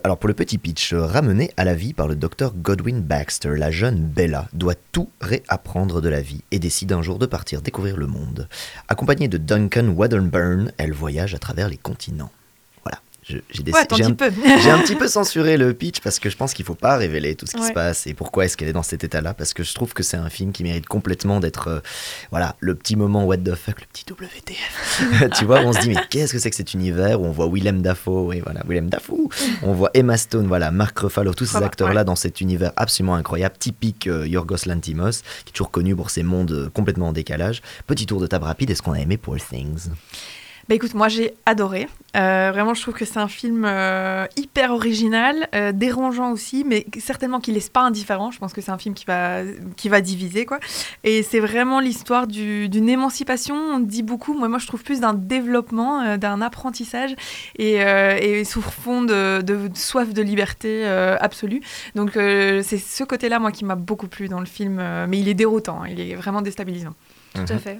Speaker 2: Alors pour le petit pitch, ramenée à la vie par le docteur Godwin Baxter, la jeune Bella doit tout réapprendre de la vie et décide un jour de partir découvrir le monde. Accompagnée de Duncan Wedderburn, elle voyage à travers les continents. J'ai.
Speaker 3: Ouais, un
Speaker 2: un-
Speaker 3: petit peu.
Speaker 2: Censuré le pitch parce que je pense qu'il faut pas révéler tout ce qui
Speaker 3: Ouais.
Speaker 2: se passe et pourquoi est-ce qu'elle est dans cet état-là parce que je trouve que c'est un film qui mérite complètement d'être euh, voilà le petit moment what the fuck le petit WTF tu vois on se dit mais qu'est-ce que c'est que cet univers où on voit Willem Dafoe oui voilà Willem Dafoe on voit Emma Stone voilà Mark Ruffalo tous ces
Speaker 3: Voilà,
Speaker 2: acteurs là
Speaker 3: ouais.
Speaker 2: dans cet univers absolument incroyable typique euh, Yorgos Lanthimos qui est toujours connu pour ses mondes euh, complètement en décalage petit tour de table rapide est-ce qu'on a aimé Poor Things?
Speaker 3: Bah écoute, moi j'ai adoré. Euh, vraiment, je trouve que c'est un film euh, hyper original, euh, dérangeant aussi, mais certainement qui laisse pas indifférent. Je pense que c'est un film qui va, qui va diviser, quoi. Et c'est vraiment l'histoire du- d'une émancipation. On dit beaucoup. Moi, moi, je trouve plus d'un développement, euh, d'un apprentissage, et, euh, et sous fond de, de soif de liberté euh, absolue. Donc, euh, c'est ce côté-là, moi, qui m'a beaucoup plu dans le film. mais il est déroutant. hein, il est vraiment déstabilisant.
Speaker 4: Tout à fait.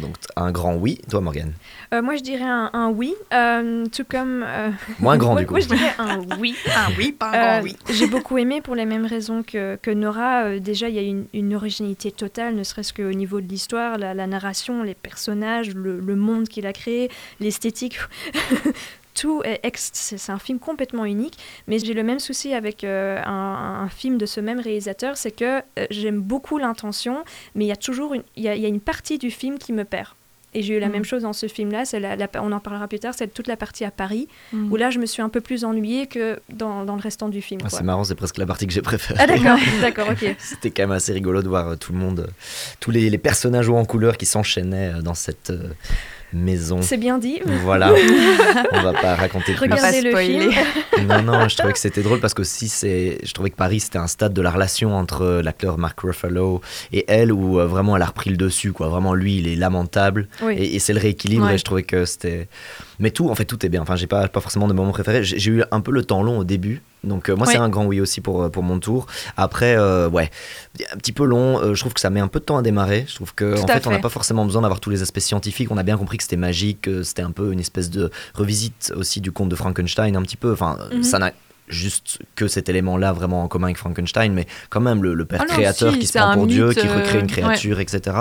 Speaker 2: Donc un grand oui toi Morgane
Speaker 4: Euh, moi, je dirais un, un oui, euh, tout comme. euh,
Speaker 2: Moins grand,
Speaker 4: moi-
Speaker 2: du coup.
Speaker 4: Moi, je dirais un oui.
Speaker 3: Un oui, pas un
Speaker 4: Euh,
Speaker 3: grand oui.
Speaker 4: J'ai beaucoup aimé pour les mêmes raisons que, que Nora. Euh, déjà, il y a une, une originalité totale, ne serait-ce qu'au niveau de l'histoire, la, la narration, les personnages, le, le monde qu'il a créé, l'esthétique. Tout est ex- c'est un film complètement unique, mais j'ai le même souci avec euh, un, un film de ce même réalisateur, c'est que euh, j'aime beaucoup l'intention, mais il y a toujours une, il y a, il y a une partie du film qui me perd. Et j'ai eu la
Speaker 3: Mm.
Speaker 4: même chose dans ce film-là, c'est la- la- on en parlera plus tard, c'est toute la partie à Paris,
Speaker 3: Mm.
Speaker 4: où là je me suis un peu plus ennuyée que dans, dans le restant du film.
Speaker 2: Ah, c'est marrant c'est presque la partie que j'ai préférée
Speaker 4: Ah d'accord, d'accord, ok.
Speaker 2: C'était quand même assez rigolo de voir euh, tout le monde, tous les, les personnages en couleur qui s'enchaînaient dans cette euh, maison.
Speaker 4: C'est bien dit.
Speaker 2: Voilà, on va pas raconter plus.
Speaker 4: Regardez le film.
Speaker 2: Non, non, je trouvais que c'était drôle parce que si c'est, je trouvais que Paris c'était un stade de la relation entre euh, l'acteur Mark Ruffalo et elle où euh, vraiment elle a repris le dessus, quoi. Vraiment lui, il est lamentable
Speaker 4: Oui.
Speaker 2: et, et c'est le rééquilibre
Speaker 3: Ouais.
Speaker 2: et je trouvais que c'était. Mais tout, en fait, tout est bien. Enfin, j'ai pas, pas forcément de moment préféré. J'ai eu un peu le temps long au début. Donc, euh, moi, c'est un grand oui aussi pour, euh, pour mon tour. Après, euh, ouais, un petit peu long. Euh, je trouve que ça met un peu de temps à démarrer. Je trouve que,
Speaker 3: Tout
Speaker 2: en fait, on n'a pas forcément besoin d'avoir tous les aspects scientifiques. On a bien compris que c'était magique, que c'était un peu une espèce de revisite aussi du conte de Frankenstein, un petit peu. Enfin,
Speaker 3: Mhm.
Speaker 2: ça n'a juste que cet élément-là vraiment en commun avec Frankenstein, mais quand même le, le père
Speaker 3: Ah non,
Speaker 2: créateur
Speaker 3: si,
Speaker 2: qui se prend pour Dieu,
Speaker 3: mythe,
Speaker 2: qui recrée une
Speaker 3: euh,
Speaker 2: créature, etc.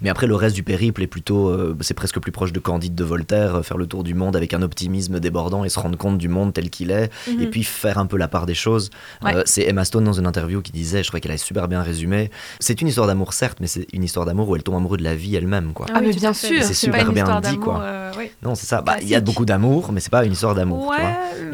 Speaker 2: Mais après, le reste du périple est plutôt, euh, c'est presque plus proche de Candide de Voltaire, euh, faire le tour du monde avec un optimisme débordant et se rendre compte du monde tel qu'il est,
Speaker 3: Mhm.
Speaker 2: et puis faire un peu la part des choses.
Speaker 3: Ouais.
Speaker 2: Euh, c'est Emma Stone dans une interview qui disait, je crois qu'elle a super bien résumé, c'est une histoire d'amour certes, mais c'est une histoire d'amour où elle tombe amoureuse de la vie elle-même, quoi.
Speaker 3: Ah,
Speaker 4: oui,
Speaker 3: mais
Speaker 4: tout
Speaker 3: bien sûr,
Speaker 2: c'est super
Speaker 3: pas une
Speaker 2: bien dit, quoi.
Speaker 3: euh, oui.
Speaker 2: Non, c'est ça. Bah, Il y a beaucoup d'amour, mais c'est pas une histoire d'amour.
Speaker 3: Ouais,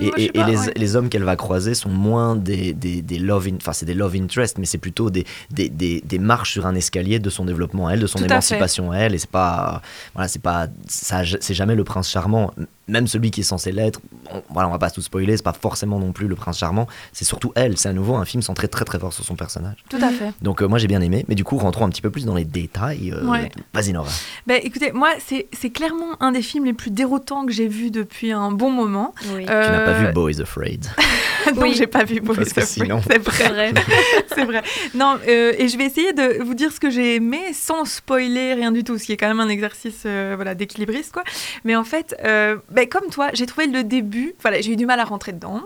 Speaker 2: Et, les hommes qu'elle va croiser sont moins des, des, des love, enfin c'est des love interest, mais c'est plutôt des, des, des, des marches sur un escalier de son développement à elle, de son
Speaker 3: Tout à
Speaker 2: émancipation à elle. Et c'est pas, voilà, c'est pas, ça, c'est jamais le prince charmant. Même celui qui est censé l'être, on, voilà, on va pas tout spoiler, c'est pas forcément non plus le prince charmant. C'est surtout elle. C'est à nouveau un film centré très très fort sur son personnage.
Speaker 3: Tout à fait.
Speaker 2: Donc euh, moi j'ai bien aimé, mais du coup rentrons un petit peu plus dans les détails. euh,
Speaker 3: Ouais.
Speaker 2: Vas-y Nora.
Speaker 3: Ben, écoutez, moi, c'est c'est clairement un des films les plus déroutants que j'ai vu depuis un bon moment.
Speaker 4: Oui.
Speaker 2: Tu n'as pas
Speaker 3: Euh,
Speaker 2: vu Bo is Afraid.
Speaker 3: non,
Speaker 4: Oui.
Speaker 3: j'ai pas vu Boys
Speaker 2: Parce
Speaker 3: Prey,
Speaker 2: sinon-
Speaker 3: C'est vrai.
Speaker 4: C'est vrai.
Speaker 3: c'est vrai. Non, euh, et je vais essayer de vous dire ce que j'ai aimé sans spoiler rien du tout, ce qui est quand même un exercice euh, voilà, d'équilibriste, quoi. Mais en fait, euh, ben, comme toi, j'ai trouvé le début, voilà, j'ai eu du mal à rentrer dedans.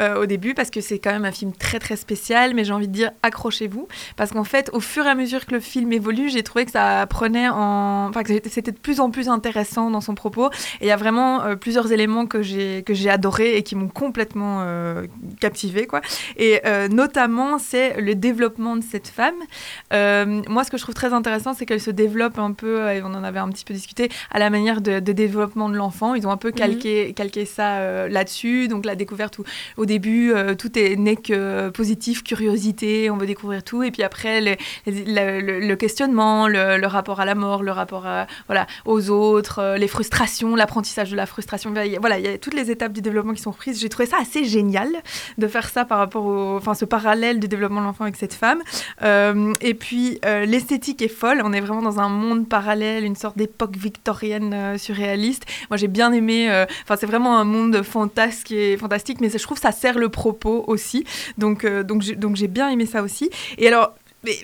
Speaker 3: Euh, au début parce que c'est quand même un film très très spécial mais j'ai envie de dire accrochez-vous. Parce qu'en fait au fur et à mesure que le film évolue j'ai trouvé que ça prenait en enfin que c'était de plus en plus intéressant dans son propos. Et il y a vraiment euh, plusieurs éléments que j'ai que j'ai adoré et qui m'ont complètement euh, captivé quoi. Et euh, notamment c'est le développement de cette femme. Moi ce que je trouve très intéressant c'est qu'elle se développe un peu et on en avait un petit peu discuté à la manière de, de développement de l'enfant. Ils ont un peu calqué calqué ça là-dessus. Donc la découverte où début euh, tout est n'est que positif curiosité on veut découvrir tout. Et puis après le, questionnement le, rapport à la mort le rapport à, voilà aux autres euh, les frustrations l'apprentissage de la frustration. Voilà il y a toutes les étapes du développement qui sont reprises j'ai trouvé ça assez génial de faire ça par rapport au enfin ce parallèle du développement de l'enfant avec cette femme. Euh, et puis euh, l'esthétique est folle. On est vraiment dans un monde parallèle une sorte d'époque victorienne euh, surréaliste. Moi j'ai bien aimé euh, enfin c'est vraiment un monde fantasque et fantastique mais je trouve ça sert le propos aussi. Donc euh, donc j'ai bien aimé ça aussi. Et alors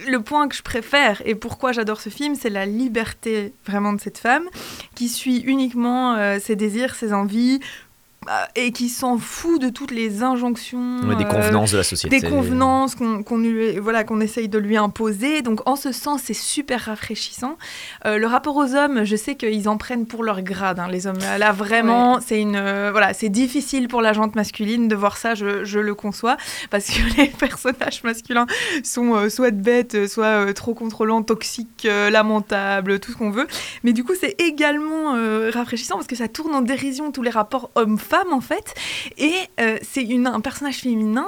Speaker 3: le point que je préfère et pourquoi j'adore ce film, c'est la liberté vraiment de cette femme qui suit uniquement euh, ses désirs, ses envies et qui s'en fout de toutes les injonctions,
Speaker 2: Ouais, des
Speaker 3: euh,
Speaker 2: convenances de la société.
Speaker 3: des convenances qu'on qu'on lui, voilà, qu'on essaye de lui imposer. Donc en ce sens, c'est super rafraîchissant. Euh, le rapport aux hommes, je sais qu'ils en prennent pour leur grade, hein, les hommes. Là, vraiment, c'est une, euh, voilà, c'est difficile pour la jante masculine de voir ça. Je, je le conçois parce que les personnages masculins sont euh, soit bêtes, soit euh, trop contrôlants, toxiques, euh, lamentables, tout ce qu'on veut. Mais du coup, c'est également euh, rafraîchissant parce que ça tourne en dérision tous les rapports hommes-femmes en fait. Et euh, c'est une- un personnage féminin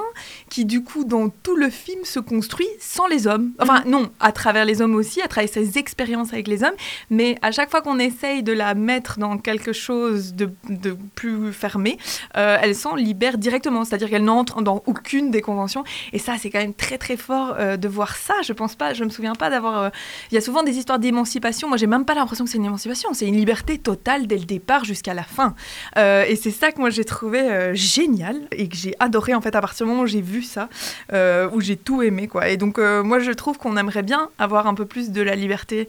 Speaker 3: qui du coup dans tout le film se construit sans les hommes. Enfin non, à travers les hommes aussi, à travers ses expériences avec les hommes. Mais à chaque fois qu'on essaye de la mettre dans quelque chose de, de plus fermé, euh, elle s'en libère directement. C'est-à-dire qu'elle n'entre dans aucune des conventions. Et ça, c'est quand même très très fort euh, de voir ça. Je pense pas, je me souviens pas d'avoir. euh, Il y a souvent des histoires d'émancipation. Moi, j'ai même pas l'impression que c'est une émancipation. C'est une liberté totale dès le départ jusqu'à la fin. Et c'est ça moi j'ai trouvé euh, génial et que j'ai adoré en fait à partir du moment où j'ai vu ça, euh, où j'ai tout aimé quoi. Et donc euh, moi je trouve qu'on aimerait bien avoir un peu plus de la liberté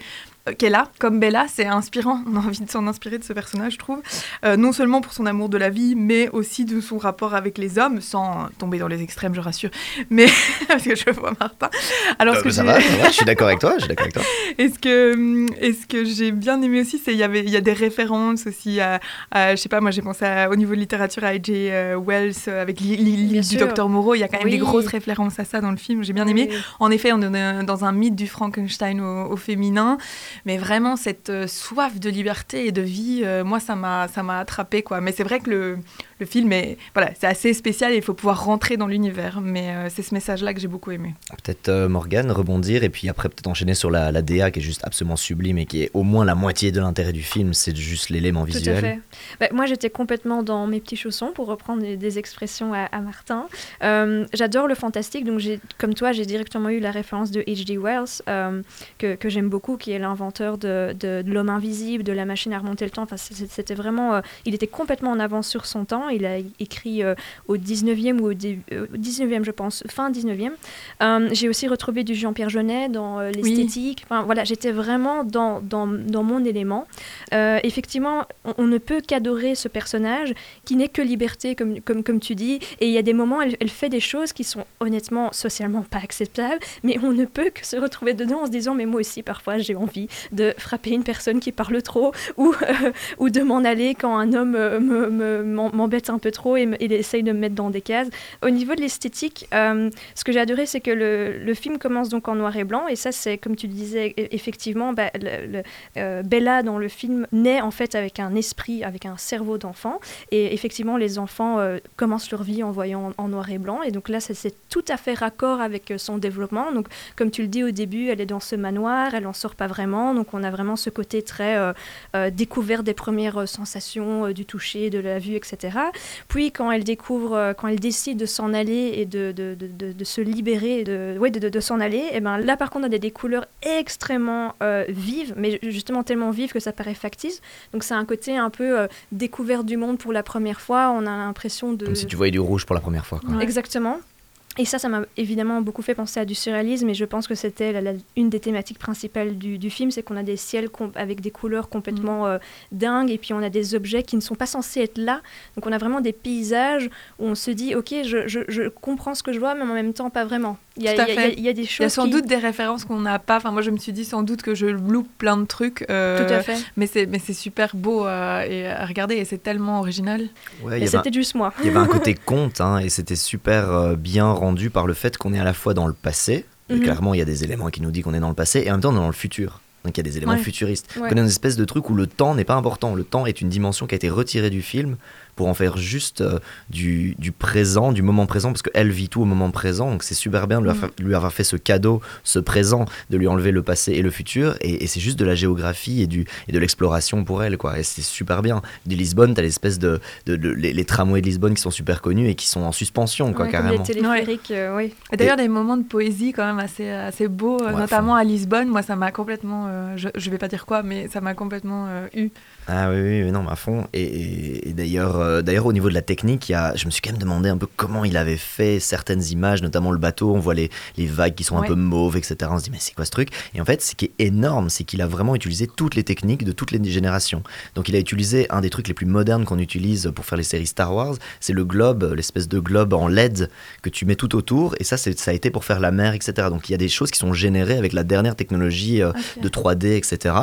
Speaker 3: qu'elle a, comme Bella, c'est inspirant. On a envie de s'en inspirer de ce personnage, je trouve. Euh, non seulement pour son amour de la vie, mais aussi de son rapport avec les hommes, sans tomber dans les extrêmes, je rassure. Mais parce que je vois Martin. Alors ce
Speaker 2: Euh,
Speaker 3: que
Speaker 2: ça va, ça va, je suis d'accord avec toi, je suis d'accord avec toi.
Speaker 3: et ce que, et ce que j'ai bien aimé aussi, c'est qu'il y avait, il y a des références aussi à, à- je sais pas, moi j'ai pensé à- au niveau de littérature à A.J. euh, Wells euh, avec l'île du docteur Moreau. Il y a quand même
Speaker 4: Oui.
Speaker 3: des grosses références à ça dans le film. J'ai bien aimé. En effet, on est dans un mythe du Frankenstein au, au féminin, mais vraiment cette euh, soif de liberté et de vie, euh, moi ça m'a, ça attrapé quoi. Mais c'est vrai que le, le film est, voilà, c'est assez spécial et il faut pouvoir rentrer dans l'univers. Mais euh, c'est ce message-là que j'ai beaucoup aimé.
Speaker 2: Peut-être euh, Morgane rebondir et puis après peut-être enchaîner sur la, la DA qui est juste absolument sublime et qui est au moins la moitié de l'intérêt du film, c'est juste l'élément
Speaker 4: Tout à
Speaker 2: visuel.
Speaker 4: fait. Bah, moi, j'étais complètement dans mes petits chaussons pour reprendre des, des expressions à, à Martin. Euh, J'adore le fantastique, donc j'ai- comme toi, j'ai directement eu la référence de H.G. Wells, euh, que, que j'aime beaucoup, qui est l'inventeur de, de- de l'homme invisible, de la machine à remonter le temps. Enfin, c'était vraiment, euh, il était complètement en avance sur son temps Il a écrit euh, au 19e ou au, 19e, je pense, fin 19e. J'ai aussi retrouvé du Jean-Pierre Jeunet dans l'esthétique. Enfin, voilà, j'étais vraiment dans, dans, dans, mon élément. effectivement, on, ne peut qu'adorer ce personnage qui n'est que liberté, comme, comme, comme tu dis. Et il y a des moments, elle, elle fait des choses qui sont honnêtement socialement pas acceptables, mais on ne peut que se retrouver dedans en se disant, mais moi aussi, parfois, j'ai envie de frapper une personne qui parle trop ou, euh, ou de m'en aller quand un homme euh, un peu trop et, il essaye de me mettre dans des cases. Au niveau de l'esthétique, euh, ce que j'ai adoré, c'est que le, le, film commence donc en noir et blanc et ça, c'est comme tu le disais, e, effectivement, bah, le, Bella dans le film naît en fait avec un esprit, avec un cerveau d'enfant et effectivement, les enfants commencent leur vie en voyant en, noir et blanc et donc là, c'est tout à fait raccord avec son développement. Donc, comme tu le dis au début, elle est dans ce manoir, elle en sort pas vraiment, donc on a vraiment ce côté très euh, euh, découvert des premières euh, sensations du toucher, de la vue, etc. Puis quand elle découvre, quand elle décide de s'en aller et de, de, de, de, se libérer, de, ouais, de, s'en aller, et ben là par contre on a des couleurs extrêmement vives, mais justement tellement vives que ça paraît factice. Donc c'est un côté un peu découvert du monde pour la première fois. On a l'impression de.
Speaker 2: Comme si tu voyais du rouge pour la première fois. Quoi.
Speaker 4: Exactement. Et ça, ça m'a évidemment beaucoup fait penser à du surréalisme, et je pense que c'était une des thématiques principales du, film, c'est qu'on a des ciels avec des couleurs complètement mm. euh, dingues, et puis on a des objets qui ne sont pas censés être là. Donc on a vraiment des paysages où on se dit, ok, je, je, comprends ce que je vois, mais en même temps pas vraiment. Il y a, il y a, des choses.
Speaker 3: Il y a sans doute des références qu'on n'a pas. Enfin, moi, je me suis dit sans doute que je loupe plein de trucs.
Speaker 4: Euh, Tout à fait.
Speaker 3: Mais c'est, mais c'est super beau à, et à regarder et c'est tellement original.
Speaker 4: Ouais, et c'était juste moi.
Speaker 2: Il y avait un côté conte hein, et c'était super euh, bien rendu par le fait qu'on est à la fois dans le passé. Mhm. Clairement, il y a des éléments qui nous disent qu'on est dans le passé et en même temps on est dans le futur. Donc il y a des éléments futuristes. On a une espèce de truc où le temps n'est pas important. Le temps est une dimension qui a été retirée du film pour en faire juste euh, du, du, présent, du moment présent, parce qu'elle vit tout au moment présent. Donc c'est super bien de lui, avoir fait ce cadeau, ce présent, de lui enlever le passé et le futur. Et, c'est juste de la géographie et, du, et de l'exploration pour elle. Quoi. Et c'est super bien. De Lisbonne, tu as l'espèce de, de, les, tramways de Lisbonne qui sont super connus et qui sont en suspension, quoi, carrément.
Speaker 4: Les téléphériques, euh, oui.
Speaker 3: D'ailleurs, des moments de poésie quand même assez, assez beaux, euh, notamment à Lisbonne. Moi, ça m'a complètement, je, je vais pas dire quoi, mais ça m'a complètement eu.
Speaker 2: Ah oui, oui, non, à fond. Et, d'ailleurs, euh, d'ailleurs, au niveau de la technique, y a, je me suis quand même demandé un peu comment il avait fait certaines images, notamment le bateau. On voit les, les vagues qui sont un peu mauves, etc. On se dit, mais c'est quoi ce truc? Et en fait, ce qui est énorme, c'est qu'il a vraiment utilisé toutes les techniques de toutes les générations. Donc, il a utilisé un des trucs les plus modernes qu'on utilise pour faire les séries Star Wars c'est le globe, l'espèce de globe en LED que tu mets tout autour. Et ça, ça a été pour faire la mer, etc. Donc, il y a des choses qui sont générées avec la dernière technologie euh, de 3D, etc.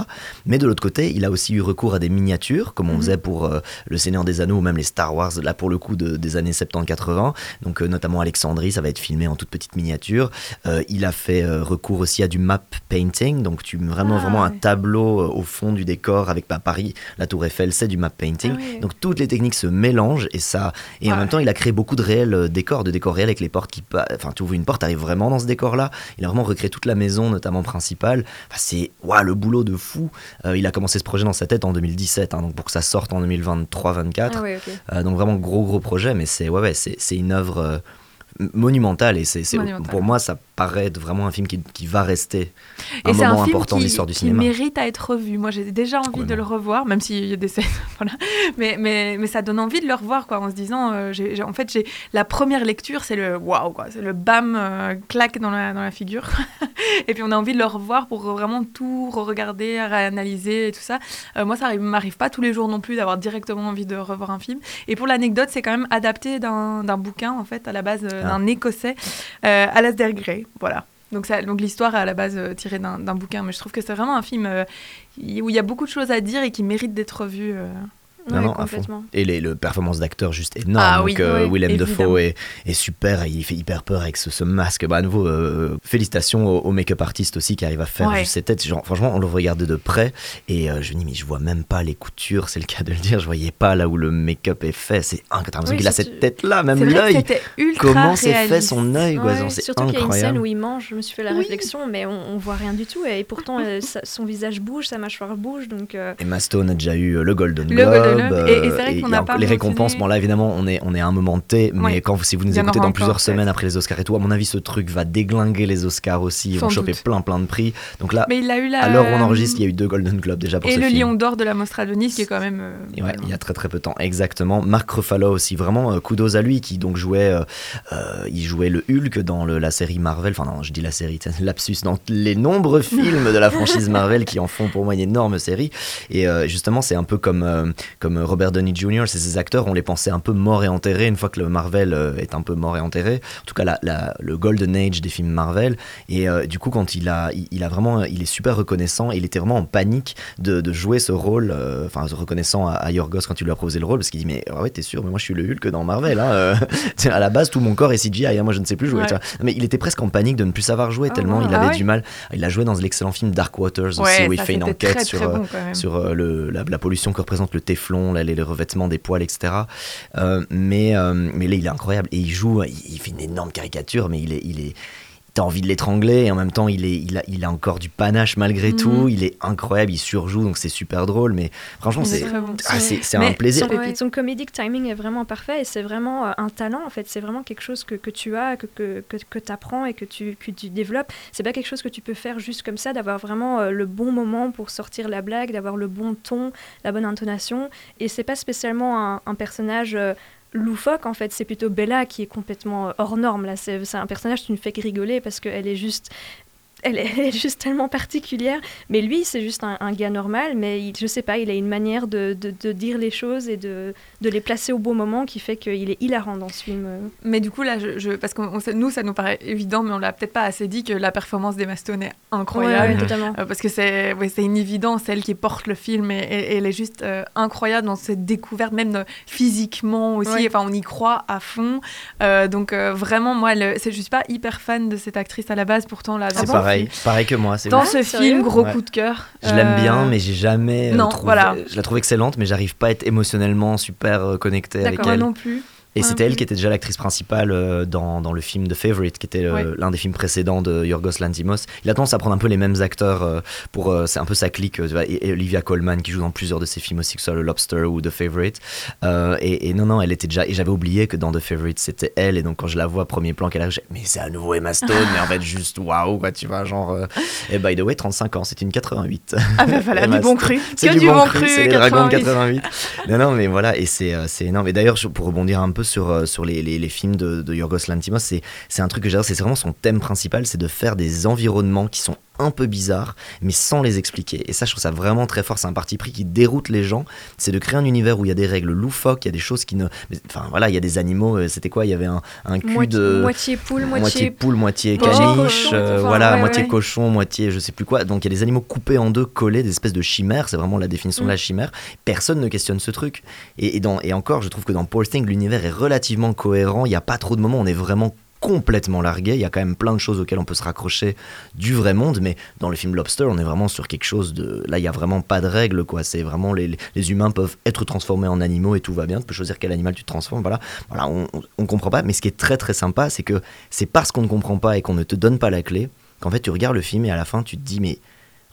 Speaker 2: Mais de l'autre côté, il a aussi eu recours à des miniatures, comme on mhm. faisait pour euh, Le Seigneur des Anneaux ou même les Star Wars, là pour le coup des années 70-80. Donc euh, notamment Alexandrie, ça va être filmé en toute petite miniature. Euh, il a fait recours aussi à du map painting, donc tu vraiment, vraiment un ah, tableau au fond du décor avec bah, Paris, la Tour Eiffel, c'est du map painting. Ah donc toutes les techniques se mélangent et ça. Et en même temps, il a créé beaucoup de réels décors, de décors réels avec les portes qui. Enfin, tu ouvres une porte, arrives vraiment dans ce décor-là. Il a vraiment recréé toute la maison, notamment principale. Enfin, c'est waouh, le boulot de fou. il a commencé ce projet dans sa tête en 2010 Hein, donc pour que ça sorte en 2023-24. Ah euh, donc vraiment gros gros projet, mais c'est ouais, ouais c'est une œuvre monumentale et c'est pour moi ça paraît être vraiment un film qui, qui va rester un moment important de l'histoire du cinéma.
Speaker 3: Il mérite à être revu. Moi, j'ai déjà envie de le revoir, même s'il y a des scènes. voilà. mais, mais, mais, ça donne envie de le revoir, quoi, en se disant, euh, en fait, j'ai la première lecture, c'est le waouh, quoi, c'est le bam, euh, claque dans la, dans la figure. et puis on a envie de le revoir pour vraiment tout re-regarder, réanalyser et tout ça. Euh, moi, ça m'arrive pas tous les jours non plus d'avoir directement envie de revoir un film. Et pour l'anecdote, c'est quand même adapté d'un bouquin, en fait, à la base. D'un écossais, Alasdair Gray. Voilà. Donc, donc l'histoire est à la base euh, tirée d'un bouquin, mais je trouve que c'est vraiment un film euh, où il y a beaucoup de choses à dire et qui mérite d'être vu. Euh.
Speaker 2: Non, non, Et les, le performance d'acteur juste énorme. Ah, donc, euh, Willem Dafoe est, est, super, il fait hyper peur avec ce, ce masque. Bah, à nouveau, euh, félicitations au, make-up artiste aussi qui arrive à faire juste ses têtes. Genre, franchement, on le regarde de près et euh, je me dis, mais je vois même pas les coutures, c'est le cas de le dire. Je voyais pas là où le make-up est fait. C'est incroyable. Oui, qu'il a cette tête-là, même l'œil. Comment c'est fait son œil C'est
Speaker 4: Surtout
Speaker 2: qu'il y a
Speaker 4: une scène où il mange, je me suis fait la réflexion, mais on, on, voit rien du tout. Et pourtant, son visage bouge, sa mâchoire bouge. Donc,
Speaker 2: Emma Stone a déjà eu le Golden Globe.
Speaker 3: Spoil-le. Et- et c'est vrai
Speaker 2: et
Speaker 3: qu'on
Speaker 2: il y a
Speaker 3: n'a pas
Speaker 2: les récompenses. Bon là évidemment on est on est à un moment T, mais
Speaker 3: Ouais.
Speaker 2: quand si vous nous écoutez dans plusieurs semaines après les Oscars et tout, à mon avis ce truc va déglinguer les Oscars aussi. Ils vont choper plein plein de prix. Donc là,
Speaker 3: Mais il a eu la.
Speaker 2: à l'heure où on enregistre, il y a eu deux Golden Globes déjà pour
Speaker 3: Et
Speaker 2: ce
Speaker 3: le. Lion d'or de la Mostra de Nice, qui est quand même. euh,
Speaker 2: Et ouais, il y a très très peu de temps, exactement. Mark Ruffalo aussi, vraiment euh, kudos à lui qui donc jouait, euh, il jouait le Hulk dans le- la série Marvel. Enfin non, je dis la série, lapsus dans les nombreux films de la franchise Marvel qui en font pour moi une énorme série. Et euh, justement, c'est un peu comme comme Robert Downey Jr. C'est ces acteurs, on les pensait un peu morts et enterrés une fois que le Marvel euh, est un peu mort et enterré. En tout cas, la, la- le golden age des films Marvel. Et euh, du coup, quand il a, il, il a vraiment, il est super reconnaissant. Il était vraiment en panique de, de jouer ce rôle, euh, enfin reconnaissant à, à Yorgos quand il lui a proposé le rôle, parce qu'il dit mais ah ouais t'es sûr, mais moi je suis le Hulk dans Marvel. Hein, euh. À la base tout mon corps est CGI, hein, moi je ne sais plus jouer.
Speaker 3: Ouais.
Speaker 2: tu vois. Mais il était presque en panique de ne plus savoir jouer
Speaker 3: Ah
Speaker 2: tellement il
Speaker 3: Ah
Speaker 2: avait
Speaker 3: ouais.
Speaker 2: du mal. Il a joué dans l'excellent film Dark Waters aussi où il fait une enquête
Speaker 3: très,
Speaker 2: sur
Speaker 3: très bon,
Speaker 2: sur le, la, la pollution que représente le téflon, les, revêtements des poils, etc. Euh, mais, euh, mais là, il est incroyable. Et il joue, il, fait une énorme caricature, mais. Il est T'as envie de l'étrangler et en même temps il, est, il, a, il a encore du panache malgré
Speaker 3: Mhm.
Speaker 2: tout, il est incroyable, il surjoue donc c'est super drôle mais franchement c'est
Speaker 3: bon.
Speaker 2: ah, c'est- un plaisir.
Speaker 4: Son, ouais, son comedic timing est vraiment parfait et c'est vraiment euh, un talent en fait. C'est vraiment quelque chose que, que tu as, que, que, que, tu apprends et que tu, que tu développes. C'est pas quelque chose que tu peux faire juste comme ça, d'avoir vraiment euh, le bon moment pour sortir la blague, d'avoir le bon ton, la bonne intonation. Et c'est pas spécialement un, un personnage. Loufoque en fait, c'est plutôt Bella qui est complètement euh, hors norme là. C'est un personnage qui ne fait que rigoler parce qu'elle est juste elle est, elle est juste tellement particulière. Mais lui, c'est juste un, un gars normal, mais il, je sais pas, il a une manière de, de- de dire les choses et de, de les placer au bon moment qui fait qu'il est hilarant dans ce film.
Speaker 3: Mais du coup, là, je, je- parce que nous, ça nous paraît évident, mais on l'a peut-être pas assez dit que la performance d'Emma Stone est incroyable.
Speaker 4: Ouais, ouais, totalement.
Speaker 3: Euh, parce que c'est ouais, une évidence, celle qui porte le film, et, et- et elle est juste euh, incroyable dans cette découverte, même euh, physiquement aussi.
Speaker 4: Ouais.
Speaker 3: Enfin, on y croit à fond. Euh, donc, euh, vraiment, moi, le, c'est- je suis pas hyper fan de cette actrice à la base, pourtant, là,
Speaker 2: Pareil, pareil que moi. c'est
Speaker 3: dans ce
Speaker 4: sérieux
Speaker 3: film, gros
Speaker 2: Ouais.
Speaker 3: coup de cœur.
Speaker 2: Je l'aime
Speaker 3: Euh,
Speaker 2: bien, mais j'ai jamais euh,
Speaker 3: non,
Speaker 2: trouvé.
Speaker 3: voilà.
Speaker 2: Je la trouve excellente, mais j'arrive pas à être émotionnellement super euh, connecté avec
Speaker 3: D'accord, moi
Speaker 2: elle.
Speaker 3: non plus.
Speaker 2: Et
Speaker 3: Moi
Speaker 2: c'était elle qui était déjà l'actrice principale euh, dans, dans le film The Favorite, qui était euh,
Speaker 3: Ouais.
Speaker 2: l'un des films précédents de Yorgos Lanthimos. Il a tendance à prendre un peu les mêmes acteurs euh, pour. c'est un peu sa clique. et, et Olivia Colman qui joue dans plusieurs de ses films aussi, que ce soit le Lobster ou The Favorite. Euh, et, et non, non, elle était déjà. Et j'avais oublié que dans The Favorite c'était elle. Et donc quand je la vois premier plan qu'elle arrive, mais c'est à nouveau Emma Stone, mais en fait juste waouh, quoi, tu vois, genre. euh, Et by the way, 35 ans, c'est une 88.
Speaker 3: Ah ben voilà,
Speaker 2: Emma
Speaker 3: du bon cru.
Speaker 2: C'est du, bon, cru,
Speaker 3: cru,
Speaker 2: c'est les dragons de
Speaker 3: 88.
Speaker 2: 88. non, non, mais voilà, et c'est énorme. Et d'ailleurs, pour rebondir un peu sur, euh, les, films de, de Yorgos Lanthimos, c'est c'est un truc que j'adore, c'est vraiment son thème principal, c'est de faire des environnements qui sont un peu bizarres, mais sans les expliquer. Et ça, je trouve ça vraiment très fort. C'est un parti pris qui déroute les gens. C'est de créer un univers où il y a des règles loufoques, il y a des choses qui ne. Enfin, voilà, il y a des animaux. euh, C'était quoi? Il y avait un, un cul
Speaker 4: Moitié,
Speaker 2: de.
Speaker 4: moitié poule, moitié.
Speaker 2: Moitié poule, moitié caniche,
Speaker 4: cochon,
Speaker 2: euh,
Speaker 4: enfin,
Speaker 2: voilà,
Speaker 3: ouais,
Speaker 2: moitié
Speaker 3: ouais.
Speaker 2: cochon, moitié je sais plus quoi. Donc il y a des animaux coupés en deux, collés, des espèces de chimères, c'est vraiment la définition de la
Speaker 4: Mm.
Speaker 2: chimère. Personne ne questionne ce truc. Et, et, dans, et encore, je trouve que dans Poor Thing, l'univers est relativement cohérent, il n'y a pas trop de moments, on est vraiment complètement largué, il y a quand même plein de choses auxquelles on peut se raccrocher du vrai monde, mais dans le film Lobster, on est vraiment sur quelque chose de... Là, il n'y a vraiment pas de règles, quoi. C'est vraiment... Les, les- humains peuvent être transformés en animaux et tout va bien, tu peux choisir quel animal tu te transformes, voilà. Voilà, on, on comprend pas, mais ce qui est très très sympa, c'est que c'est parce qu'on ne comprend pas et qu'on ne te donne pas la clé, qu'en fait tu regardes le film et à la fin tu te dis, mais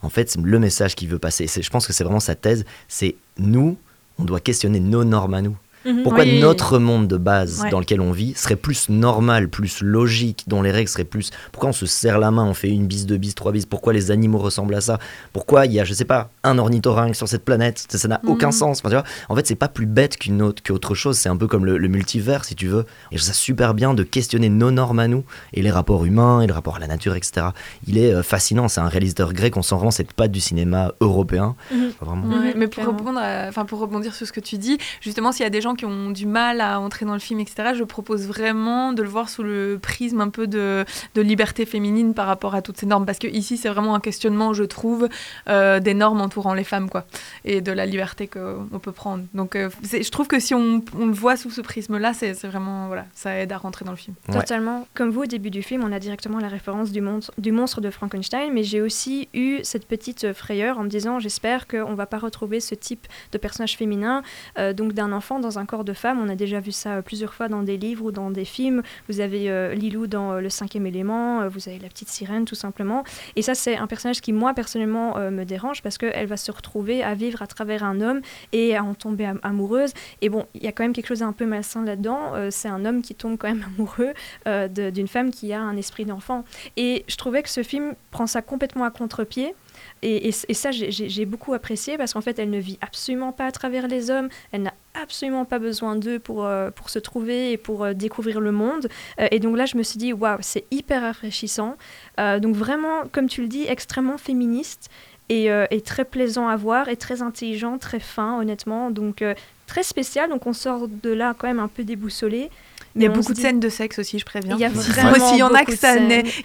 Speaker 2: en fait, le message qu'il veut passer. Je pense que c'est vraiment sa thèse, c'est nous, on doit questionner nos normes à nous.
Speaker 4: Mhm.
Speaker 2: Pourquoi
Speaker 3: Oui.
Speaker 2: notre monde de base
Speaker 3: Ouais.
Speaker 2: dans lequel on vit serait plus normal, plus logique, dont les règles seraient plus... Pourquoi on se serre la main, on fait une bise, deux bises, trois bises? Pourquoi les animaux ressemblent à ça? Pourquoi il y a, je sais pas, un ornithorynque sur cette planète? Ça n'a aucun
Speaker 3: Mhm.
Speaker 2: sens. Enfin, tu vois, en fait, c'est pas plus bête qu'une autre, qu'autre chose. C'est un peu comme le, le multivers, si tu veux. Et je trouve ça super bien de questionner nos normes à nous et les rapports humains et le rapport à la nature, etc. Il est euh, fascinant. C'est un réalisateur grec. On sent vraiment cette patte du cinéma européen.
Speaker 4: Mhm.
Speaker 2: Enfin, vraiment.
Speaker 3: Ouais, mais pour répondre, à- enfin pour rebondir sur ce que tu dis, justement, s'il y a des gens qui ont du mal à entrer dans le film, etc., je propose vraiment de le voir sous le prisme un peu de, de liberté féminine par rapport à toutes ces normes, parce que ici, c'est vraiment un questionnement, je trouve, euh, des normes entourant les femmes, quoi, et de la liberté qu'on peut prendre. Donc, euh, je trouve que si on, on le voit sous ce prisme-là, c'est c'est vraiment, voilà, ça aide à rentrer dans le film.
Speaker 2: Ouais.
Speaker 4: Totalement. Comme vous, au début du film, on a directement la référence du monstre, du monstre de Frankenstein, mais j'ai aussi eu cette petite frayeur en me disant j'espère qu'on va pas retrouver ce type de personnage féminin, euh, donc d'un enfant dans un corps de femme. On a déjà vu ça plusieurs fois dans des livres ou dans des films. Vous avez Lilou dans Le cinquième élément, vous avez la petite sirène tout simplement. Et ça, c'est un personnage qui, moi, personnellement, me dérange parce qu'elle va se retrouver à vivre à travers un homme et à en tomber amoureuse. Et bon, il y a quand même quelque chose d'un peu malsain là-dedans. c'est un homme qui tombe quand même amoureux d'une femme qui a un esprit d'enfant. Et je trouvais que ce film prend ça complètement à contre-pied. Et, ça, j'ai beaucoup apprécié parce qu'en fait, elle ne vit absolument pas à travers les hommes. Elle n'a absolument pas besoin d'eux pour, euh, pour se trouver et pour euh, découvrir le monde. Euh, et donc là, je me suis dit, waouh, c'est hyper rafraîchissant. donc vraiment, comme tu le dis, extrêmement féministe et, et, très plaisant à voir et très intelligent, très fin, honnêtement. Donc très spécial. Donc on sort de là quand même un peu déboussolé.
Speaker 3: Il y a beaucoup de scènes de sexe aussi, je préviens.
Speaker 4: Il y a vraiment
Speaker 3: S'il y en a que ça,